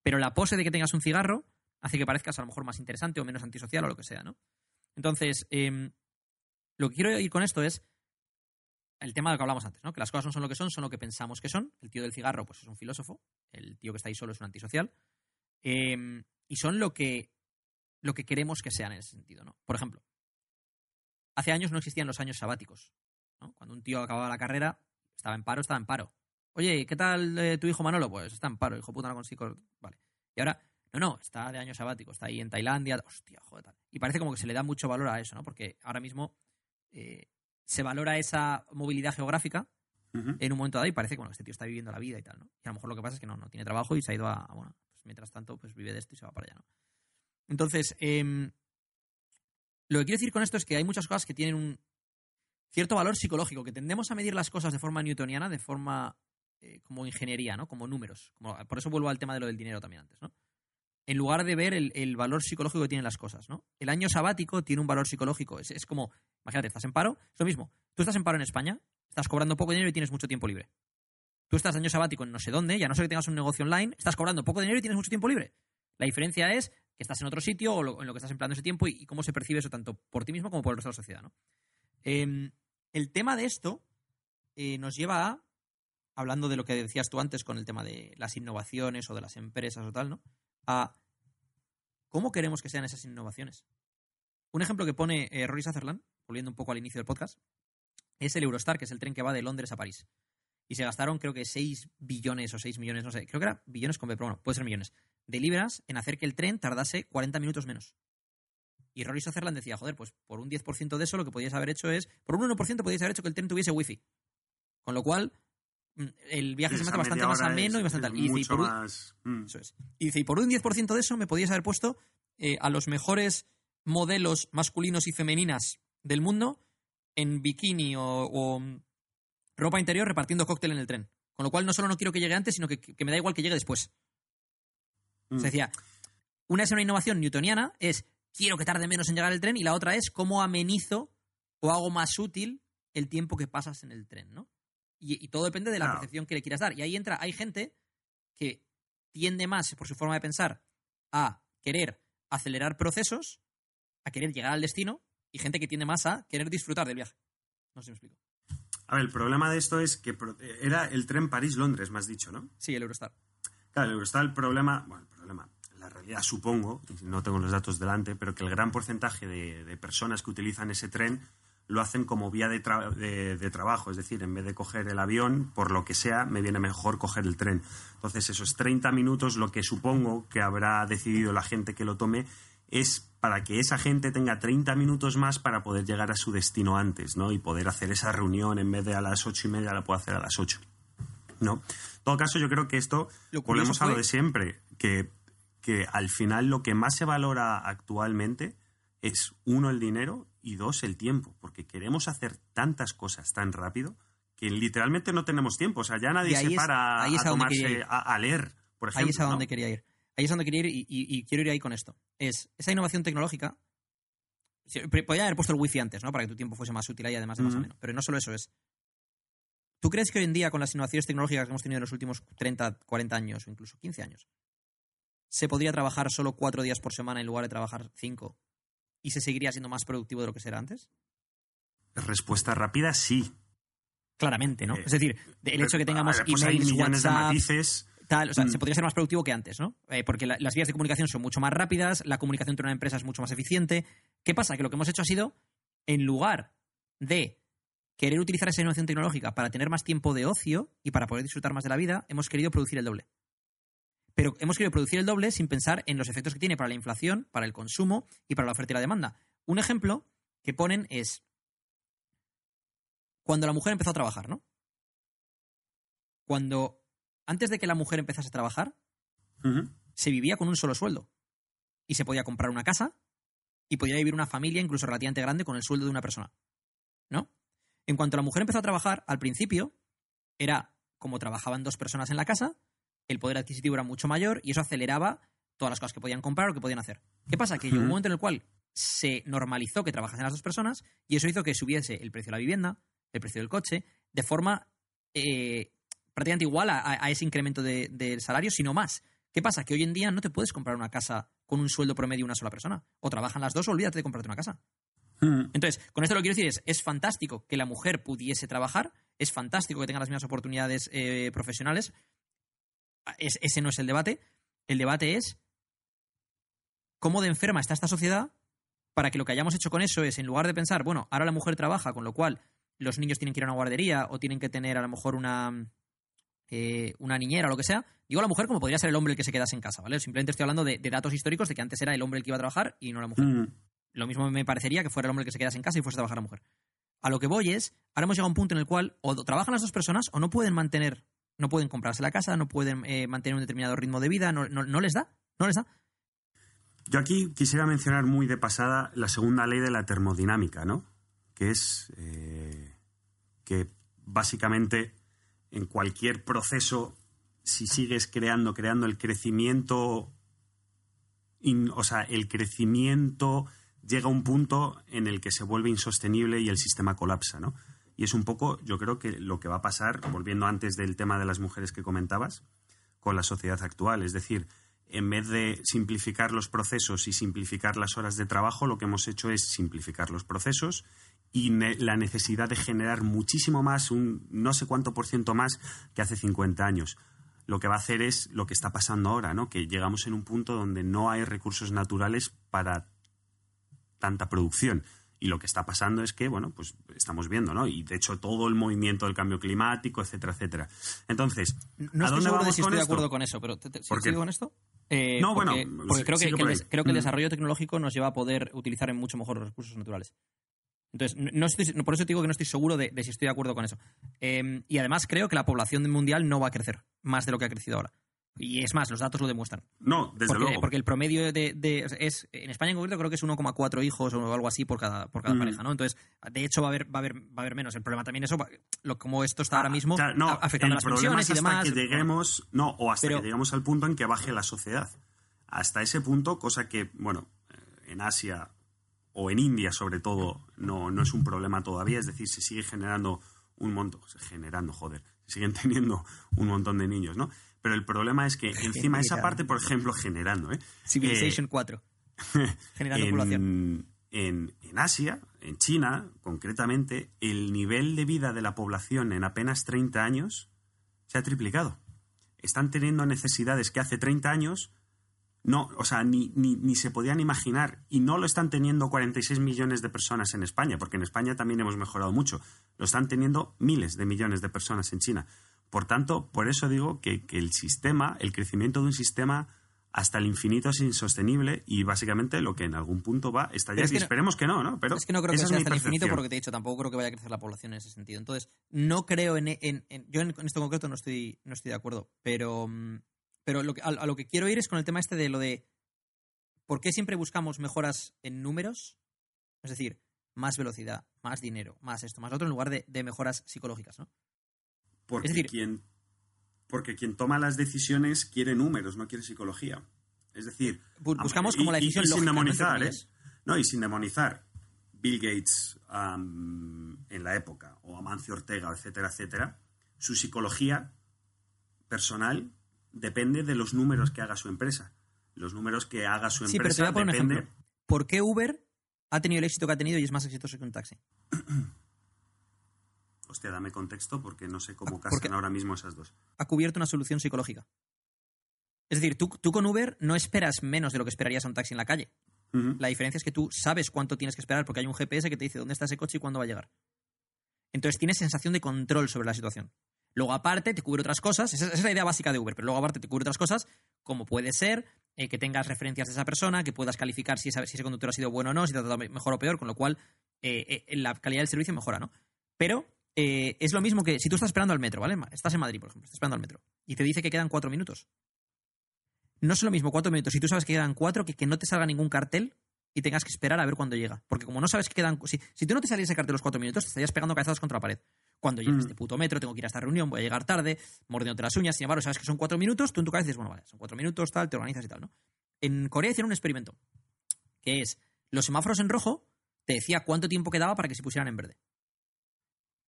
Pero la pose de que tengas un cigarro hace que parezcas a lo mejor más interesante o menos antisocial o lo que sea, ¿no? Entonces, em, lo que quiero ir con esto es el tema de lo que hablamos antes, ¿no? Que las cosas no son lo que son, son lo que pensamos que son. El tío del cigarro, pues es un filósofo. El tío que está ahí solo es un antisocial. Em, y son lo que, lo que queremos que sean en ese sentido, ¿no? Por ejemplo, hace años no existían los años sabáticos. ¿no? Cuando un tío acababa la carrera, estaba en paro, estaba en paro. Oye, ¿qué tal eh, tu hijo Manolo? Pues está en paro, hijo puta, no consigo. Vale. Y ahora, no, no, está de año sabático, está ahí en Tailandia. Hostia, joder, tal. Y parece como que se le da mucho valor a eso, ¿no? Porque ahora mismo eh, se valora esa movilidad geográfica en un momento dado y parece que bueno, este tío está viviendo la vida y tal, ¿no? Y a lo mejor lo que pasa es que no, no tiene trabajo y se ha ido a, a, bueno, pues mientras tanto, pues vive de esto y se va para allá, ¿no? Entonces, em, lo que quiero decir con esto es que hay muchas cosas que tienen un cierto valor psicológico, que tendemos a medir las cosas de forma newtoniana, de forma eh, como ingeniería, ¿no? Como números. Por eso vuelvo al tema de lo del dinero también antes, ¿no? En lugar de ver el, valor psicológico que tienen las cosas, ¿no? El año sabático tiene un valor psicológico. Es, es como, imagínate, estás en paro, es lo mismo. Tú estás en paro en España, estás cobrando poco dinero y tienes mucho tiempo libre. Tú estás año sabático en no sé dónde, ya no sé que tengas un negocio online, estás cobrando poco dinero y tienes mucho tiempo libre. La diferencia es que estás en otro sitio o en lo que estás empleando ese tiempo y, y cómo se percibe eso tanto por ti mismo como por el resto de la sociedad, ¿no? Em, el tema de esto eh, nos lleva a, hablando de lo que decías tú antes con el tema de las innovaciones o de las empresas o tal, ¿no? A cómo queremos que sean esas innovaciones. Un ejemplo que pone eh, Rory Sutherland, volviendo un poco al inicio del podcast, es el Eurostar, que es el tren que va de Londres a París. Y se gastaron, creo que 6 billones o 6 millones, no sé, creo que era billones con B, pero bueno, puede ser millones, de libras en hacer que el tren tardase 40 minutos menos. Y Rory Sutherland decía, joder, pues por un 10% de eso lo que podíais haber hecho es, por un 1% podíais haber hecho que el tren tuviese wifi. Con lo cual, mm, el viaje se me hace bastante más ameno y bastante tal. Y dice, y mucho por un- más... mm. eso es. Y dice, y por un 10% de eso me podías haber puesto eh, a los mejores modelos masculinos y femeninas del mundo en bikini o, o, mm, ropa interior repartiendo cóctel en el tren. Con lo cual no solo no quiero que llegue antes, sino que, que me da igual que llegue después. Mm. O sea, decía, una es una innovación newtoniana, es quiero que tarde menos en llegar el tren, y la otra es cómo amenizo o hago más útil el tiempo que pasas en el tren, ¿no? Y, y todo depende de la percepción que le quieras dar. Y ahí entra, hay gente que tiende más, por su forma de pensar, a querer acelerar procesos, a querer llegar al destino, y gente que tiende más a querer disfrutar del viaje. No sé si me explico. A ver, el problema de esto es que pro- era el tren París-Londres, me has dicho, ¿no? Sí, el Eurostar. Claro, Eurostar, el problema, bueno, el problema, la realidad supongo, no tengo los datos delante, pero que el gran porcentaje de, personas que utilizan ese tren lo hacen como vía de trabajo, es decir, en vez de coger el avión, por lo que sea, me viene mejor coger el tren. Entonces, esos 30 minutos, lo que supongo que habrá decidido la gente que lo tome, es para que esa gente tenga 30 minutos más para poder llegar a su destino antes, ¿no? Y poder hacer esa reunión en vez de a las ocho y media, la puedo hacer a las 8. ¿No? En todo caso, yo creo que esto, Lo volvemos a lo de siempre, que, que al final lo que más se valora actualmente es, uno, el dinero y dos, el tiempo, porque queremos hacer tantas cosas tan rápido que literalmente no tenemos tiempo. O sea, ya nadie se para es a tomarse, a, a leer, por ejemplo. Ahí es a ¿no? donde quería ir. Ahí es a donde quería ir y, y- y quiero ir ahí con esto. Es esa innovación tecnológica. Podría haber puesto el wifi antes, ¿no? Para que tu tiempo fuese más útil y además de más Ujú. ameno. Pero no solo eso es. ¿Tú crees que hoy en día, con las innovaciones tecnológicas que hemos tenido en los últimos 30, 40 años o incluso 15 años, se podría trabajar solo cuatro días por semana en lugar de trabajar cinco y se seguiría siendo más productivo de lo que será antes? Respuesta rápida, sí. Claramente, ¿no? Eh, es decir, de- el hecho de que tengamos Ahora, pues hay emails, millones de WhatsApp, matices. tal, o sea, Mm. se podría ser más productivo que antes, ¿no? Eh, porque la- las vías de comunicación son mucho más rápidas, la comunicación entre una empresa es mucho más eficiente. ¿Qué pasa? Que lo que hemos hecho ha sido, en lugar de querer utilizar esa innovación tecnológica para tener más tiempo de ocio y para poder disfrutar más de la vida, hemos querido producir el doble. Pero hemos querido producir el doble sin pensar en los efectos que tiene para la inflación, para el consumo y para la oferta y la demanda. Un ejemplo que ponen es cuando la mujer empezó a trabajar, ¿no? Cuando antes de que la mujer empezase a trabajar, se vivía con un solo sueldo. Y se podía comprar una casa y podía vivir una familia incluso relativamente grande con el sueldo de una persona. ¿No? En cuanto la mujer empezó a trabajar, al principio era como trabajaban dos personas en la casa, el poder adquisitivo era mucho mayor y eso aceleraba todas las cosas que podían comprar o que podían hacer. ¿Qué pasa? Que llegó un momento en el cual se normalizó que trabajasen las dos personas y eso hizo que subiese el precio de la vivienda, el precio del coche, de forma eh, prácticamente igual a ese incremento de- del salario, sino más. ¿Qué pasa? Que hoy en día no te puedes comprar una casa con un sueldo promedio de una sola persona. O trabajan las dos o olvídate de comprarte una casa. Ujú. Entonces, con esto lo que quiero decir es, es fantástico que la mujer pudiese trabajar, es fantástico que tenga las mismas oportunidades eh, profesionales. Es- ese no es el debate. El debate es cómo de enferma está esta sociedad para que lo que hayamos hecho con eso es, en lugar de pensar, bueno, ahora la mujer trabaja, con lo cual los niños tienen que ir a una guardería o tienen que tener a lo mejor una, eh, una niñera o lo que sea, digo la mujer como podría ser el hombre el que se quedase en casa, ¿vale? Simplemente estoy hablando de, de datos históricos de que antes era el hombre el que iba a trabajar y no la mujer. Ujú. Lo mismo me parecería que fuera el hombre que se quedase en casa y fuese a trabajar la mujer. A lo que voy es, ahora hemos llegado a un punto en el cual o trabajan las dos personas o no pueden mantener, no pueden comprarse la casa, no pueden eh, mantener un determinado ritmo de vida, no, no, no les da, no les da. Yo aquí quisiera mencionar muy de pasada la segunda ley de la termodinámica, ¿no? Que es eh, que básicamente en cualquier proceso, si sigues creando, creando el crecimiento, o sea, el crecimiento llega un punto en el que se vuelve insostenible y el sistema colapsa, ¿no? Y es un poco, yo creo que lo que va a pasar, volviendo antes del tema de las mujeres que comentabas, con la sociedad actual. Es decir, en vez de simplificar los procesos y simplificar las horas de trabajo, lo que hemos hecho es simplificar los procesos y la necesidad de generar muchísimo más, un no sé cuánto por ciento más que hace 50 años. Lo que va a hacer es lo que está pasando ahora, ¿no? Que llegamos en un punto donde no hay recursos naturales para tanta producción. Y lo que está pasando es que, bueno, pues estamos viendo, ¿no? Y de hecho todo el movimiento del cambio climático, etcétera, etcétera. Entonces, No ¿a estoy dónde seguro de si con estoy de acuerdo con eso, pero ¿te- te-. ¿sigo con esto? Eh, No, porque, bueno, porque creo, que, sigue que por el, creo que el Mm. desarrollo tecnológico nos lleva a poder utilizar en mucho mejor los recursos naturales. Entonces, no- estoy, por eso te digo que no estoy seguro de, de si estoy de acuerdo con eso. Eh, y además creo que la población mundial no va a crecer más de lo que ha crecido ahora. Y es más, los datos lo demuestran. No, desde porque, luego. porque el promedio de, de- es en España en concreto creo que es 1,4 hijos o algo así por cada por cada Mm. pareja, ¿no? Entonces, de hecho va a haber va a haber va a haber menos. El problema también es eso, lo, como esto está ahora Ah, mismo claro, no, afectando el las problema pensiones es y hasta demás. que lleguemos, no, o hasta Pero- que lleguemos al punto en que baje la sociedad. Hasta ese punto, cosa que, bueno, eh, en Asia o en India sobre todo no, no es un problema todavía, es decir, se sigue generando un montón, generando, joder, se siguen teniendo un montón de niños, ¿no? Pero el problema es que encima esa parte, por ejemplo, generando, ¿eh? Civilization 4. Generando población. en, en, en Asia, en China concretamente, el nivel de vida de la población en apenas 30 años se ha triplicado. Están teniendo necesidades que hace 30 años no, o sea, ni, ni, ni se podían imaginar. Y no lo están teniendo 46 millones de personas en España, porque en España también hemos mejorado mucho. Lo están teniendo miles de millones de personas en China. Por tanto, por eso digo que, que el sistema, el crecimiento de un sistema hasta el infinito es insostenible y básicamente lo que en algún punto va a estallar. Pero es que no- esperemos que no, ¿no? Pero es que no creo que sea hasta el infinito porque te he dicho, tampoco creo que vaya a crecer la población en ese sentido. Entonces, no creo en... en- en- yo en, esto concreto no estoy, no estoy de acuerdo, pero, mm, pero lo que- a, a lo que quiero ir es con el tema este de lo de ¿por qué siempre buscamos mejoras en números? Es decir, más velocidad, más dinero, más esto, más lo otro, en lugar de, de mejoras psicológicas, ¿no? Porque, Es decir- quien, porque quien toma las decisiones quiere números, no quiere psicología. Es decir, Bu- am- buscamos y- como la y- decisión y sin lógica, ¿no? ¿eh? No, y sin demonizar. Bill Gates am, en la época, o Amancio Ortega, etcétera, etcétera, su psicología personal depende de los números que haga su empresa. Los números que haga su Sí, pero te empresa voy a poner un depende. ejemplo. ¿Por qué Uber ha tenido el éxito que ha tenido y es más exitoso que un taxi? Hostia, dame contexto porque no sé cómo casan ahora mismo esas dos. ha cubierto una solución psicológica. Es decir, tú, tú con Uber no esperas menos de lo que esperarías a un taxi en la calle. La diferencia es que tú sabes cuánto tienes que esperar porque hay un GPS que te dice dónde está ese coche y cuándo va a llegar. Entonces tienes sensación de control sobre la situación. Luego aparte te cubre otras cosas, esa esa es la idea básica de Uber, pero luego aparte te cubre otras cosas como puede ser eh, que tengas referencias de esa persona, que puedas calificar si, esa- si ese conductor ha sido bueno o no, si te ha tratado me- mejor o peor, con lo cual eh, eh, la calidad del servicio mejora, ¿no? Pero eh, es lo mismo que si tú estás esperando al metro, ¿vale? Estás en Madrid, por ejemplo, estás esperando al metro y te dice que quedan cuatro minutos. No es lo mismo cuatro minutos si tú sabes que quedan cuatro que que no te salga ningún cartel y tengas que esperar a ver cuándo llega. Porque como no sabes que quedan... Si, si tú no te saliese ese cartel los cuatro minutos, te estarías pegando cabezazos contra la pared. Cuando llegue Mm. este puto metro, tengo que ir a esta reunión, voy a llegar tarde, mordiéndote las uñas. Sin embargo, sabes que son cuatro minutos, tú en tu cabeza dices, bueno, vale, son cuatro minutos, tal, te organizas y tal, ¿no? En Corea hicieron un experimento, que es, los semáforos en rojo te decía cuánto tiempo quedaba para que se pusieran en verde.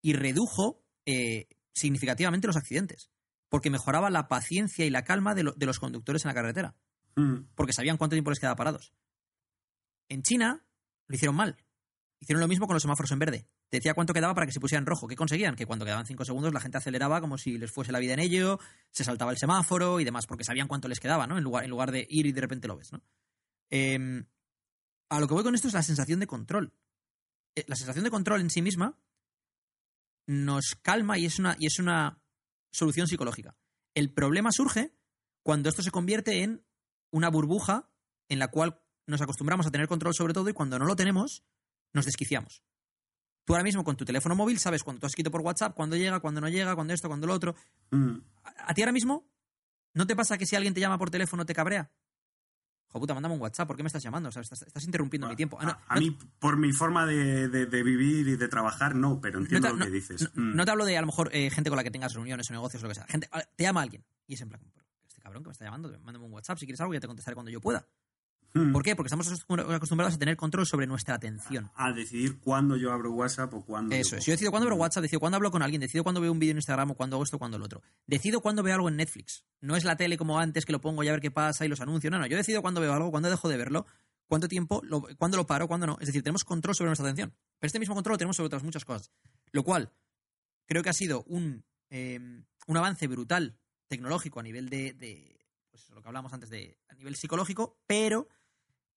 Y redujo eh, significativamente los accidentes, porque mejoraba la paciencia y la calma de, lo- de los conductores en la carretera Mm. porque sabían cuánto tiempo les quedaba parados. En China lo hicieron mal. Hicieron lo mismo con los semáforos en verde. Te decía cuánto quedaba para que se pusiera en rojo. ¿Qué conseguían? Que cuando quedaban cinco segundos la gente aceleraba como si les fuese la vida en ello, se saltaba el semáforo y demás, porque sabían cuánto les quedaba, ¿no? En lugar, en lugar de ir y de repente lo ves, ¿no? Em, a lo que voy con esto es la sensación de control. Eh, La sensación de control en sí misma nos calma y es una, y es una solución psicológica. El problema surge cuando esto se convierte en una burbuja en la cual nos acostumbramos a tener control sobre todo y cuando no lo tenemos, nos desquiciamos. Tú ahora mismo con tu teléfono móvil sabes cuando tú has escrito por WhatsApp, cuándo llega, cuándo no llega, cuándo esto, cuándo lo otro. Mm. ¿A, a ti ahora mismo no te pasa que si alguien te llama por teléfono te cabrea? Puta, mándame un WhatsApp, ¿por qué me estás llamando? O sea, estás, estás interrumpiendo mi tiempo. Ah, no, a, a no- mí, por mi forma de, de- de vivir y de trabajar, no, pero entiendo te, lo que dices. no- Mm. no te hablo de a lo mejor eh, gente con la que tengas reuniones o negocios o lo que sea. Gente, te llama alguien y es en plan, "Pero este cabrón que me está llamando, mándame un WhatsApp si quieres algo y ya te contestaré cuando yo pueda. Mm. ¿Por qué? Porque estamos acostum- acostumbrados a tener control sobre nuestra atención. A decidir cuándo yo abro WhatsApp o cuándo. Eso yo es. Yo decido cuándo abro. WhatsApp, decido cuándo hablo con alguien, decido cuándo veo un vídeo en Instagram o cuándo hago esto, cuándo lo otro. Decido cuándo veo algo en Netflix. No es la tele como antes que lo pongo y a ver qué pasa y los anuncios. No, no. Yo decido cuándo veo algo, cuándo dejo de verlo, cuánto tiempo, lo, cuándo lo paro, cuándo no. Es decir, tenemos control sobre nuestra atención. Pero este mismo control lo tenemos sobre otras muchas cosas. Lo cual creo que ha sido un, eh, un avance brutal tecnológico a nivel de, de, pues lo que hablamos antes de a nivel psicológico, pero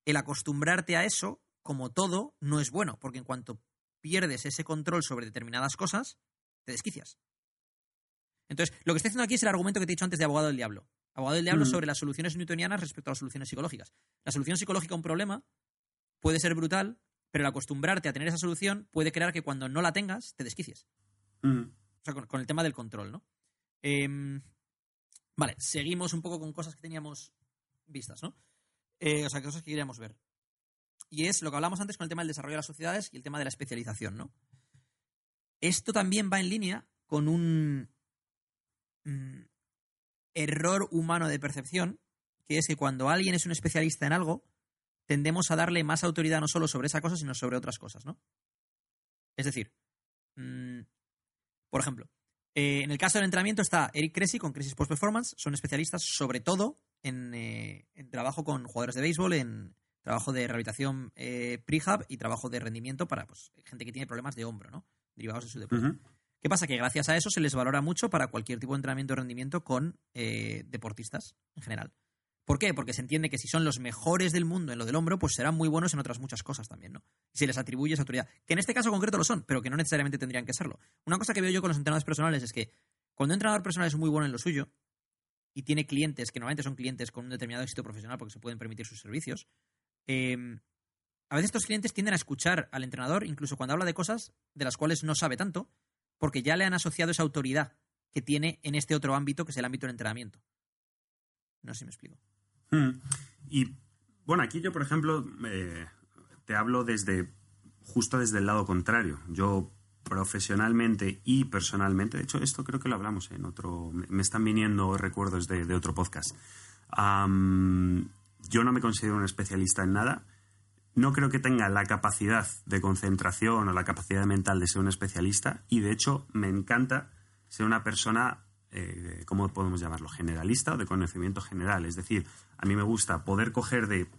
el acostumbrarte a eso, como todo, no es bueno, porque en cuanto pierdes ese control sobre determinadas cosas, te desquicias. Entonces, lo que estoy haciendo aquí es el argumento que te he dicho antes de abogado del diablo. Abogado del diablo Mm. sobre las soluciones newtonianas respecto a las soluciones psicológicas. La solución psicológica a un problema puede ser brutal, pero el acostumbrarte a tener esa solución puede crear que cuando no la tengas, te desquicies. Mm. O sea, con, con el tema del control, ¿no? Em, vale, seguimos un poco con cosas que teníamos vistas, ¿no? Eh, o sea, cosas que queríamos ver. Y es lo que hablamos antes con el tema del desarrollo de las sociedades y el tema de la especialización, ¿no? Esto también va en línea con un mm, error humano de percepción, que es que cuando alguien es un especialista en algo, tendemos a darle más autoridad no solo sobre esa cosa, sino sobre otras cosas, ¿no? Es decir, mm, por ejemplo, eh, en el caso del entrenamiento está Eric Cressy con Crisis Post Performance. Son especialistas sobre todo en, eh, en trabajo con jugadores de béisbol, en trabajo de rehabilitación eh, prehab y trabajo de rendimiento para pues, gente que tiene problemas de hombro, ¿no? Derivados de su deporte. ¿Qué pasa? Que gracias a eso se les valora mucho para cualquier tipo de entrenamiento de rendimiento con eh, deportistas en general. ¿Por qué? Porque se entiende que si son los mejores del mundo en lo del hombro, pues serán muy buenos en otras muchas cosas también, ¿no? Y se les atribuye esa autoridad. Que en este caso concreto lo son, pero que no necesariamente tendrían que serlo. Una cosa que veo yo con los entrenadores personales es que cuando un entrenador personal es muy bueno en lo suyo y tiene clientes que normalmente son clientes con un determinado éxito profesional porque se pueden permitir sus servicios, eh, a veces estos clientes tienden a escuchar al entrenador incluso cuando habla de cosas de las cuales no sabe tanto, porque ya le han asociado esa autoridad que tiene en este otro ámbito que es el ámbito del entrenamiento. No sé si me explico. Mm. Y bueno, aquí yo, por ejemplo, eh, te hablo desde justo desde el lado contrario. Yo profesionalmente y personalmente, de hecho, esto creo que lo hablamos en otro, me están viniendo recuerdos de, otro podcast. Yo no me considero un especialista en nada. No creo que tenga la capacidad de concentración o la capacidad mental de ser un especialista y de hecho me encanta ser una persona, eh, ¿cómo podemos llamarlo? Generalista o de conocimiento general. Es decir, a mí me gusta poder coger de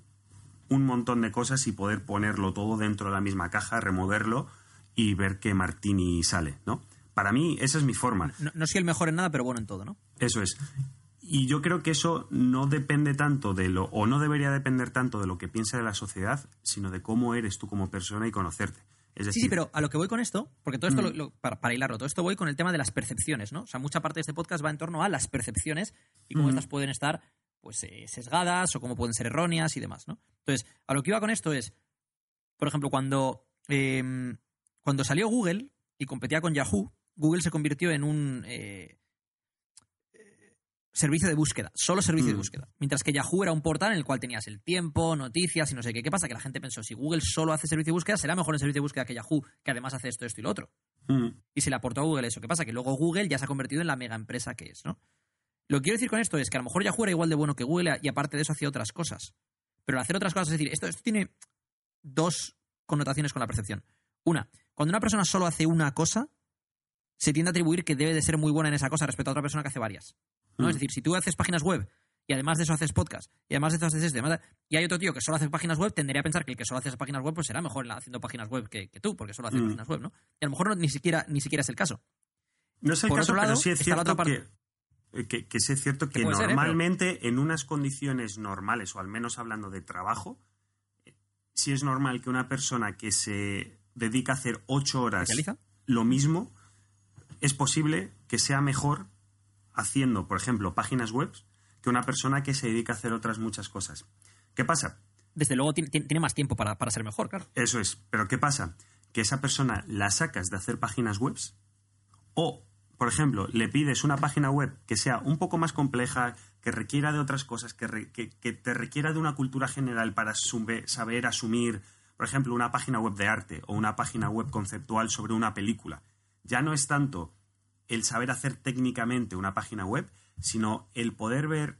un montón de cosas y poder ponerlo todo dentro de la misma caja, removerlo y ver qué martini sale, ¿no? Para mí esa es mi forma. No, no soy el mejor en nada, pero bueno en todo, ¿no? Eso es. Y yo creo que eso no depende tanto de lo, o no debería depender tanto de lo que piensa de la sociedad, sino de cómo eres tú como persona y conocerte. Es decir, Sí, sí, pero a lo que voy con esto, porque todo esto, Mm. lo- lo- para, para hilarlo, todo esto voy con el tema de las percepciones, ¿no? O sea, mucha parte de este podcast va en torno a las percepciones y cómo Mm. estas pueden estar, pues, eh, sesgadas o cómo pueden ser erróneas y demás, ¿no? Entonces, a lo que iba con esto es, por ejemplo, cuando, eh, cuando salió Google y competía con Yahoo, Google se convirtió en un eh, eh, servicio de búsqueda, solo servicio de Mm. búsqueda. Mientras que Yahoo era un portal en el cual tenías el tiempo, noticias y no sé qué. ¿Qué pasa? Que la gente pensó, si Google solo hace servicio de búsqueda, será mejor el servicio de búsqueda que Yahoo, que además hace esto, esto y lo otro. mm, Y se le aportó a Google eso. ¿Qué pasa? Que luego Google ya se ha convertido en la mega empresa que es, ¿no? Lo que quiero decir con esto es que a lo mejor Yahoo era igual de bueno que Google y aparte de eso hacía otras cosas. Pero al hacer otras cosas, es decir, esto, esto tiene dos connotaciones con la percepción. Una, cuando una persona solo hace una cosa, se tiende a atribuir que debe de ser muy buena en esa cosa respecto a otra persona que hace varias. ¿no? Mm. Es decir, si tú haces páginas web y además de eso haces podcast y además de eso haces esto y además de- y hay otro tío que solo hace páginas web, tendería a pensar que el que solo hace páginas web pues será mejor haciendo páginas web que, que tú, porque solo haces Mm. páginas web, ¿no? Y a lo mejor no- ni, siquiera, ni siquiera es el caso. No es el Por caso, otro lado, pero sí es cierto que, que, que sí es cierto que ser, ¿eh? normalmente en unas condiciones normales, o al menos hablando de trabajo, eh, sí es normal que una persona que se dedica a hacer ocho horas lo mismo, es posible que sea mejor haciendo, por ejemplo, páginas web que una persona que se dedica a hacer otras muchas cosas. ¿Qué pasa? Desde luego tiene, más tiempo para, para ser mejor, claro. Eso es. Pero ¿qué pasa? que esa persona la sacas de hacer páginas web o, por ejemplo, le pides una página web que sea un poco más compleja, que requiera de otras cosas, que, que, te requiera de una cultura general para saber asumir, por ejemplo, una página web de arte o una página web conceptual sobre una película. Ya no es tanto el saber hacer técnicamente una página web, sino el poder ver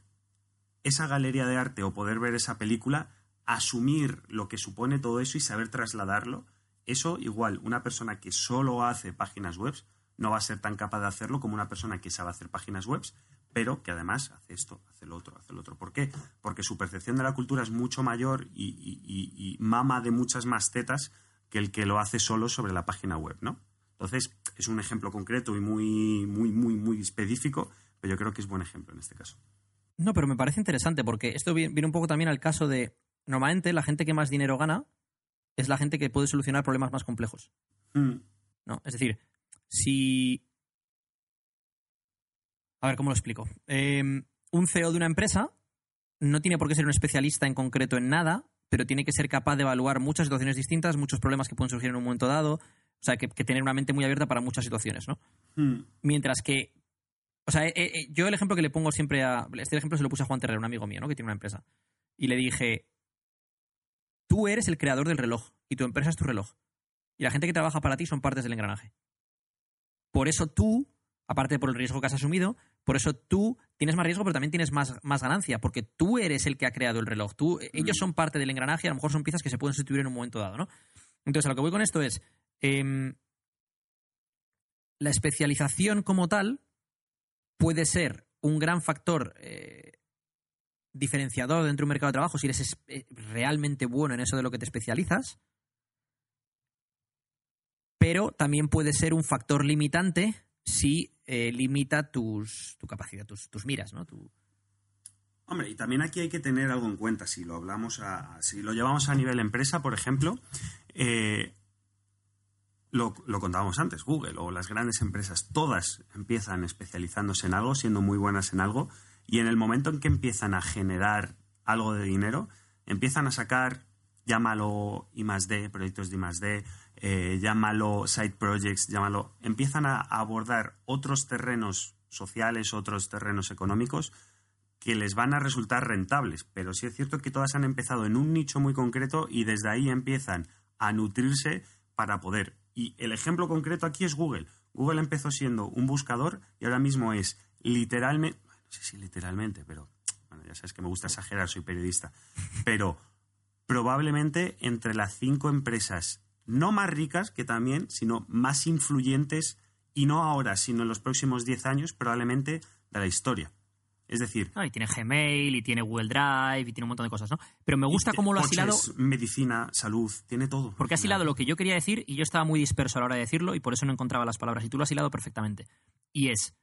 esa galería de arte o poder ver esa película, asumir lo que supone todo eso y saber trasladarlo, eso igual, una persona que solo hace páginas web no va a ser tan capaz de hacerlo como una persona que sabe hacer páginas web, pero que además hace esto, hace lo otro, hace lo otro. ¿Por qué? Porque su percepción de la cultura es mucho mayor y, mama de muchas más tetas que el que lo hace solo sobre la página web, ¿no? Entonces, es un ejemplo concreto y muy, muy, muy, muy específico, pero yo creo que es buen ejemplo en este caso. No, pero me parece interesante porque esto viene un poco también al caso de, normalmente la gente que más dinero gana es la gente que puede solucionar problemas más complejos. Mm. ¿No? Es decir, si... A ver, ¿cómo lo explico? Em, un CEO de una empresa no tiene por qué ser un especialista en concreto en nada, pero tiene que ser capaz de evaluar muchas situaciones distintas, muchos problemas que pueden surgir en un momento dado, o sea, que, tener una mente muy abierta para muchas situaciones, ¿no? Mm. Mientras que o sea, eh, eh, yo el ejemplo que le pongo siempre a. Este ejemplo se lo puse a Juan Terrero, un amigo mío, ¿no? Que tiene una empresa. Y le dije: Tú eres el creador del reloj y tu empresa es tu reloj. Y la gente que trabaja para ti son partes del engranaje. Por eso tú, aparte por el riesgo que has asumido, por eso tú tienes más riesgo, pero también tienes más, más ganancia, porque tú eres el que ha creado el reloj. Tú, ellos mm. son parte del engranaje, a lo mejor son piezas que se pueden sustituir en un momento dado, ¿no? Entonces, a lo que voy con esto es. Em, la especialización como tal puede ser un gran factor eh, diferenciador dentro de un mercado de trabajo si eres eh, realmente bueno en eso de lo que te especializas, pero también puede ser un factor limitante si eh, limita tus, tu capacidad, tus, miras, ¿no? Hombre, y también aquí hay que tener algo en cuenta. Si lo hablamos, a, si lo llevamos a nivel empresa, por ejemplo, lo, contábamos antes, Google o las grandes empresas, todas empiezan especializándose en algo, siendo muy buenas en algo, y en el momento en que empiezan a generar algo de dinero, empiezan a sacar, llámalo I D, proyectos de I D, eh, llámalo side projects, llámalo, empiezan a abordar otros terrenos sociales, otros terrenos económicos que les van a resultar rentables. Pero sí es cierto que todas han empezado en un nicho muy concreto y desde ahí empiezan a nutrirse para poder y el ejemplo concreto aquí es Google. Google empezó siendo un buscador y ahora mismo es literalmente, no sé si literalmente, pero bueno, ya sabes que me gusta exagerar, soy periodista, pero probablemente entre las cinco empresas no más ricas que también, sino más influyentes, y no ahora, sino en los próximos diez años, probablemente de la historia. Es decir. y tiene Gmail, y tiene Google Drive, y tiene un montón de cosas, ¿no? Pero me gusta cómo lo has hilado. Medicina, salud, tiene todo. Porque has hilado lo que yo quería decir y yo estaba muy disperso a la hora de decirlo y por eso no encontraba las palabras. Y tú lo has hilado perfectamente. Y es.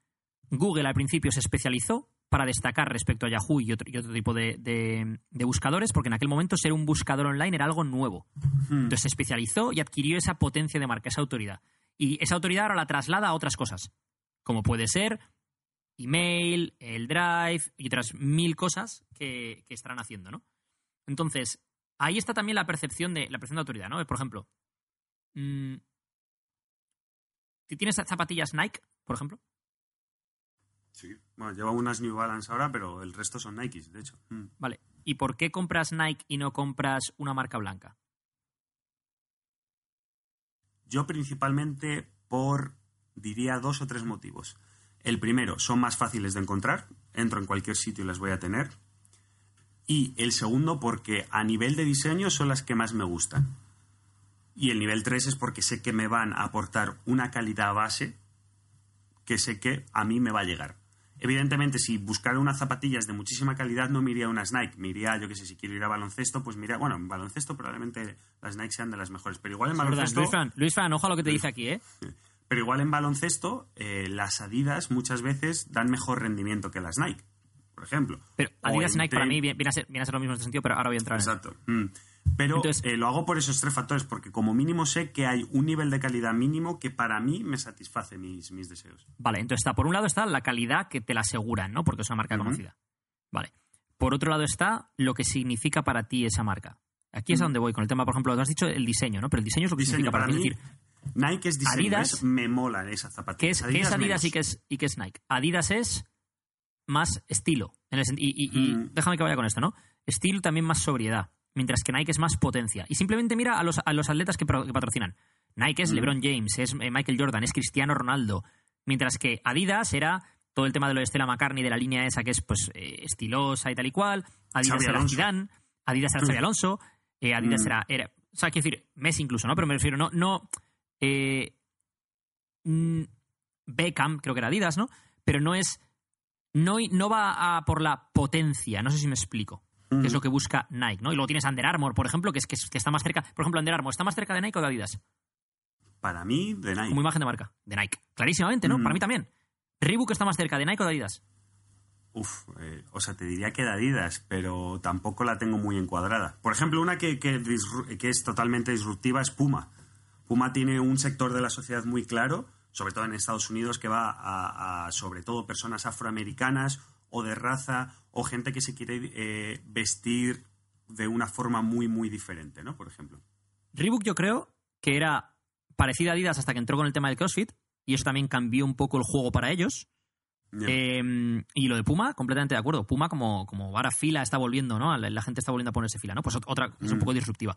Google al principio se especializó para destacar respecto a Yahoo y otro, tipo de, buscadores, porque en aquel momento ser un buscador online era algo nuevo. Hmm. Entonces se especializó y adquirió esa potencia de marca, esa autoridad. Y esa autoridad ahora la traslada a otras cosas, como puede ser email, el drive y otras mil cosas que, estarán haciendo, ¿no? Entonces, ahí está también la percepción de la percepción de autoridad, ¿no? Por ejemplo, mm, si tienes zapatillas Nike, por ejemplo. Sí, bueno, llevo unas New Balance ahora, pero el resto son Nikes, de hecho. Mm. Vale, ¿y por qué compras Nike y no compras una marca blanca? Yo principalmente por, diría, dos o tres motivos. El primero, son más fáciles de encontrar, entro en cualquier sitio y las voy a tener. Y el segundo, porque a nivel de diseño son las que más me gustan. Y el nivel 3 es porque sé que me van a aportar una calidad base que sé que a mí me va a llegar. Evidentemente, si buscara unas zapatillas de muchísima calidad, no me iría a unas Nike. Me iría, yo qué sé, si quiero ir a baloncesto, pues mira, bueno, en baloncesto probablemente las Nike sean de las mejores, pero igual en baloncesto... Luis Fran, ojo a lo que te dice aquí, ¿eh? Pero igual en baloncesto, eh, las Adidas muchas veces dan mejor rendimiento que las Nike, por ejemplo. Pero Adidas y Nike para mí viene a, ser, viene a, ser, lo mismo en este sentido, pero ahora voy a entrar Exacto. mm. Pero eh, lo hago por esos tres factores, porque como mínimo sé que hay un nivel de calidad mínimo que para mí me satisface mis, mis deseos. Vale, entonces está, por un lado está la calidad que te la aseguran, ¿no? Porque es una marca conocida. Vale. Por otro lado está lo que significa para ti esa marca. Aquí es a donde voy con el tema, por ejemplo, tú has dicho el diseño, ¿no? Pero el diseño es lo que Diseño, significa para, para mí. decir, Nike es diseño, Adidas- es- me mola esa zapatilla. ¿qué es Adidas, ¿qué es Adidas y, qué es, y qué es Nike? Adidas es más estilo. En el sen- y y- y Mm. déjame que vaya con esto, ¿no? Estilo también más sobriedad. Mientras que Nike es más potencia. Y simplemente mira a los, a los atletas que, pro- que patrocinan. Nike es Mm. LeBron James, es eh, Michael Jordan, es Cristiano Ronaldo. Mientras que Adidas era todo el tema de lo de Stella McCartney, de la línea esa que es pues eh, estilosa y tal y cual. Adidas Xavi era Alonso. Zidane, Adidas era Xavi Alonso, eh, Adidas Mm. era, era... O sea, quiero decir, Messi incluso, ¿no? Pero me refiero, no... no eh, mm, Beckham, creo que era Adidas, ¿no? Pero no es... No, no va a por la potencia, no sé si me explico. Que es lo que busca Nike, ¿no? Y luego tienes Under Armour, por ejemplo, que es que, es- que está más cerca. Por ejemplo, Under Armour, ¿está más cerca de Nike o de Adidas? Para mí, de Nike. Como imagen de marca. De Nike. Clarísimamente, ¿no? Mm. Para mí también. Reebok está más cerca de Nike o de Adidas. Uf, eh, o sea, te diría que de Adidas, pero tampoco la tengo muy encuadrada. Por ejemplo, una que, que es totalmente disruptiva es Puma. Puma tiene un sector de la sociedad muy claro, sobre todo en Estados Unidos, que va a, a, sobre todo personas afroamericanas o de raza o gente que se quiere eh, vestir de una forma muy, muy diferente, ¿no? Por ejemplo. Reebok yo creo que era parecida a Adidas hasta que entró con el tema del CrossFit y eso también cambió un poco el juego para ellos. Eh, y lo de Puma, completamente de acuerdo. Puma como, como ahora fila está volviendo, ¿no? La, la gente está volviendo a ponerse fila, ¿no? Pues ot- otra es un Mm. poco disruptiva.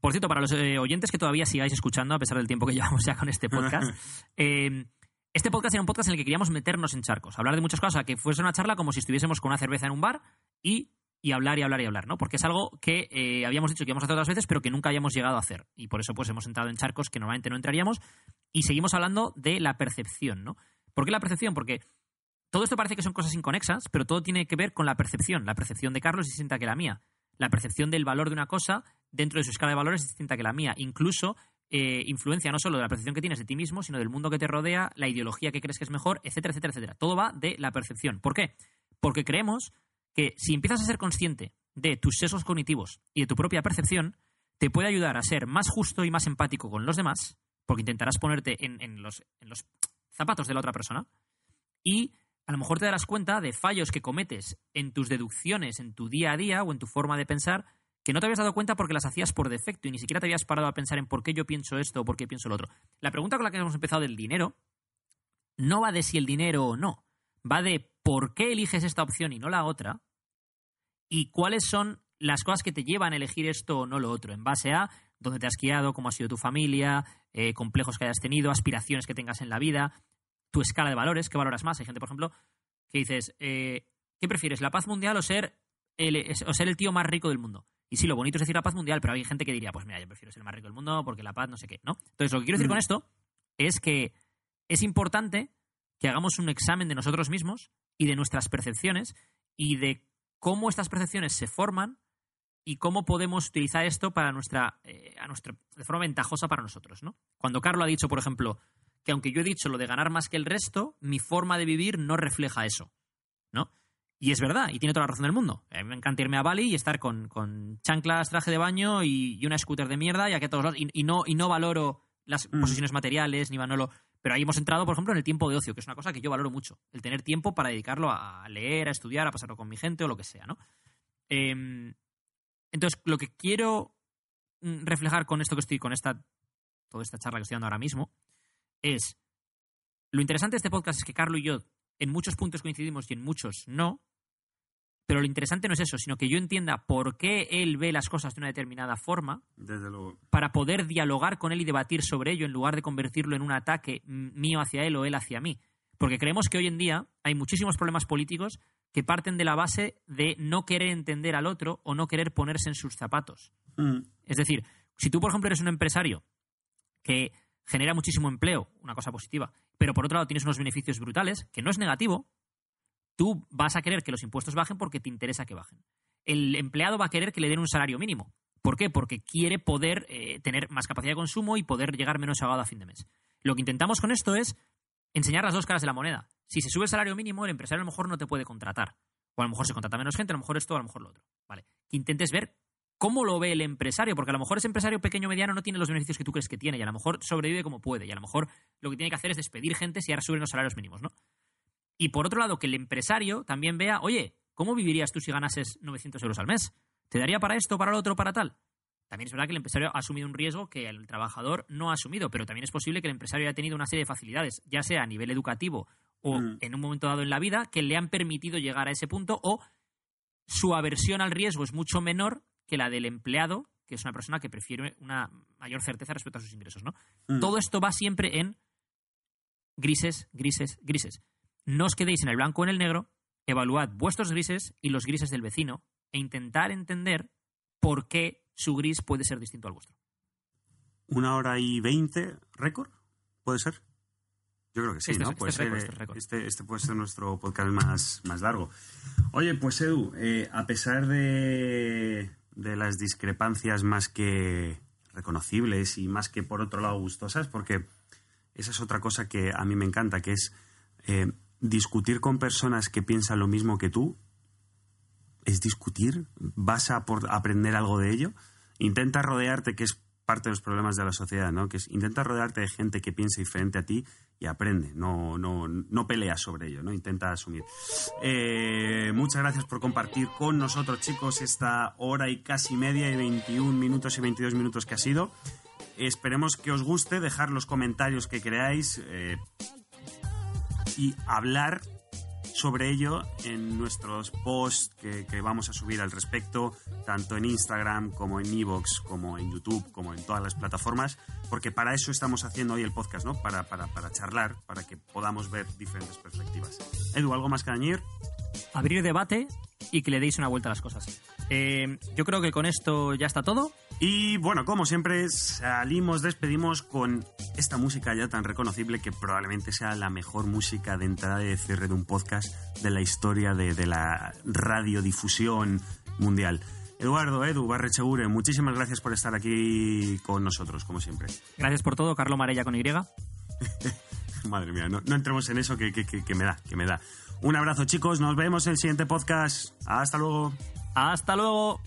Por cierto, para los eh, oyentes que todavía sigáis escuchando, a pesar del tiempo que llevamos ya con este podcast, eh, este podcast era un podcast en el que queríamos meternos en charcos, hablar de muchas cosas, que fuese una charla como si estuviésemos con una cerveza en un bar y, y hablar y hablar y hablar, ¿no? Porque es algo que eh, habíamos dicho que íbamos a hacer otras veces, pero que nunca habíamos llegado a hacer. Y por eso pues hemos entrado en charcos que normalmente no entraríamos y seguimos hablando de la percepción, ¿no? ¿Por qué la percepción? Porque todo esto parece que son cosas inconexas, pero todo tiene que ver con la percepción. La percepción de Carlos es distinta que la mía. La percepción del valor de una cosa dentro de su escala de valores es distinta que la mía. Incluso eh, influencia no solo de la percepción que tienes de ti mismo, sino del mundo que te rodea, la ideología que crees que es mejor, etcétera, etcétera, etcétera. Todo va de la percepción. ¿Por qué? Porque creemos que si empiezas a ser consciente de tus sesgos cognitivos y de tu propia percepción, te puede ayudar a ser más justo y más empático con los demás, porque intentarás ponerte en, en los, en los zapatos de la otra persona, y a lo mejor te darás cuenta de fallos que cometes en tus deducciones, en tu día a día o en tu forma de pensar, que no te habías dado cuenta porque las hacías por defecto y ni siquiera te habías parado a pensar en por qué yo pienso esto o por qué pienso lo otro. La pregunta con la que hemos empezado del dinero no va de si el dinero o no, va de por qué eliges esta opción y no la otra y cuáles son las cosas que te llevan a elegir esto o no lo otro, en base a dónde te has guiado, cómo ha sido tu familia, eh, complejos que hayas tenido, aspiraciones que tengas en la vida, tu escala de valores, qué valoras más. Hay gente, por ejemplo, que dices, eh, ¿qué prefieres, la paz mundial o ser, el, o ser el tío más rico del mundo? Y sí, lo bonito es decir la paz mundial, pero hay gente que diría, pues mira, yo prefiero ser el más rico del mundo porque la paz no sé qué, ¿no? Entonces, lo que quiero decir Mm. con esto es que es importante que hagamos un examen de nosotros mismos y de nuestras percepciones y de cómo estas percepciones se forman y cómo podemos utilizar esto para nuestra, eh, a nuestra, de forma ventajosa para nosotros, ¿no? Cuando Carlos ha dicho, por ejemplo, que aunque yo he dicho lo de ganar más que el resto, mi forma de vivir no refleja eso, ¿no? Y es verdad, y tiene toda la razón del mundo. A mí me encanta irme a Bali y estar con, con chanclas, traje de baño y, y una scooter de mierda y, aquí a todos lados, y, y no, y no valoro las Mm. posesiones materiales, ni valoro... Pero ahí hemos entrado, por ejemplo, en el tiempo de ocio, que es una cosa que yo valoro mucho. El tener tiempo para dedicarlo a leer, a estudiar, a pasarlo con mi gente o lo que sea, ¿no? Em, entonces, lo que quiero mm, reflejar con esto que estoy, con esta, toda esta charla que estoy dando ahora mismo, es lo interesante de este podcast es que Carlos y yo en muchos puntos coincidimos y en muchos no, pero lo interesante no es eso, sino que yo entienda por qué él ve las cosas de una determinada forma Desde luego. para poder dialogar con él y debatir sobre ello en lugar de convertirlo en un ataque mío hacia él o él hacia mí. Porque creemos que hoy en día hay muchísimos problemas políticos que parten de la base de no querer entender al otro o no querer ponerse en sus zapatos. Mm. Es decir, si tú, por ejemplo, eres un empresario que genera muchísimo empleo, una cosa positiva, pero por otro lado tienes unos beneficios brutales, que no es negativo, tú vas a querer que los impuestos bajen porque te interesa que bajen. El empleado va a querer que le den un salario mínimo. ¿Por qué? Porque quiere poder eh, tener más capacidad de consumo y poder llegar menos ahogado a fin de mes. Lo que intentamos con esto es enseñar las dos caras de la moneda. Si se sube el salario mínimo, el empresario a lo mejor no te puede contratar. O a lo mejor se contrata menos gente, a lo mejor esto, a lo mejor lo otro. ¿Vale? Que intentes ver cómo lo ve el empresario, porque a lo mejor ese empresario pequeño o mediano no tiene los beneficios que tú crees que tiene y a lo mejor sobrevive como puede y a lo mejor lo que tiene que hacer es despedir gente si ahora suben los salarios mínimos, ¿no? Y por otro lado, que el empresario también vea, oye, ¿cómo vivirías tú si ganases 900 euros al mes? ¿Te daría para esto, para lo otro, para tal? También es verdad que el empresario ha asumido un riesgo que el trabajador no ha asumido, pero también es posible que el empresario haya tenido una serie de facilidades, ya sea a nivel educativo o Mm. en un momento dado en la vida, que le han permitido llegar a ese punto, o su aversión al riesgo es mucho menor que la del empleado, que es una persona que prefiere una mayor certeza respecto a sus ingresos, ¿no? Mm. Todo esto va siempre en grises, grises, grises. No os quedéis en el blanco o en el negro, evaluad vuestros grises y los grises del vecino e intentar entender por qué su gris puede ser distinto al vuestro. Una hora y veinte, récord, ¿puede ser? Yo creo que sí, Este ¿no? es- puede este es récord, ser, este récord. este- este puede ser nuestro podcast más, más largo. Oye, pues Edu, eh, a pesar de, de las discrepancias más que reconocibles y más que por otro lado gustosas, porque esa es otra cosa que a mí me encanta, que es eh, discutir con personas que piensan lo mismo que tú, es discutir, vas a por- aprender algo de ello, intenta rodearte, que es parte de los problemas de la sociedad, ¿no? Que es intenta rodearte de gente que piensa diferente a ti y aprende, no, no, no pelea sobre ello, ¿no? Intenta asumir. Eh, muchas gracias por compartir con nosotros, chicos, esta hora y casi media y 21 minutos y 22 minutos que ha sido. Esperemos que os guste, dejar los comentarios que creáis eh, y hablar sobre ello en nuestros posts que, vamos a subir al respecto, tanto en Instagram como en Evox, como en YouTube, como en todas las plataformas, porque para eso estamos haciendo hoy el podcast, ¿no? Para, para, para charlar, para que podamos ver diferentes perspectivas. Edu, ¿algo más que añadir? Abrir debate y que le deis una vuelta a las cosas. Eh, yo creo que con esto ya está todo. Y bueno, como siempre, salimos, despedimos con esta música ya tan reconocible que probablemente sea la mejor música de entrada y de cierre de un podcast de la historia de, de la radiodifusión mundial. Eduardo, Edu, Barrecheure, muchísimas gracias por estar aquí con nosotros, como siempre. Gracias por todo, Carlo Marella con Y. Madre mía, no, no entremos en eso que, que- que- que me da, que me da. Un abrazo, chicos, nos vemos en el siguiente podcast. Hasta luego. Hasta luego.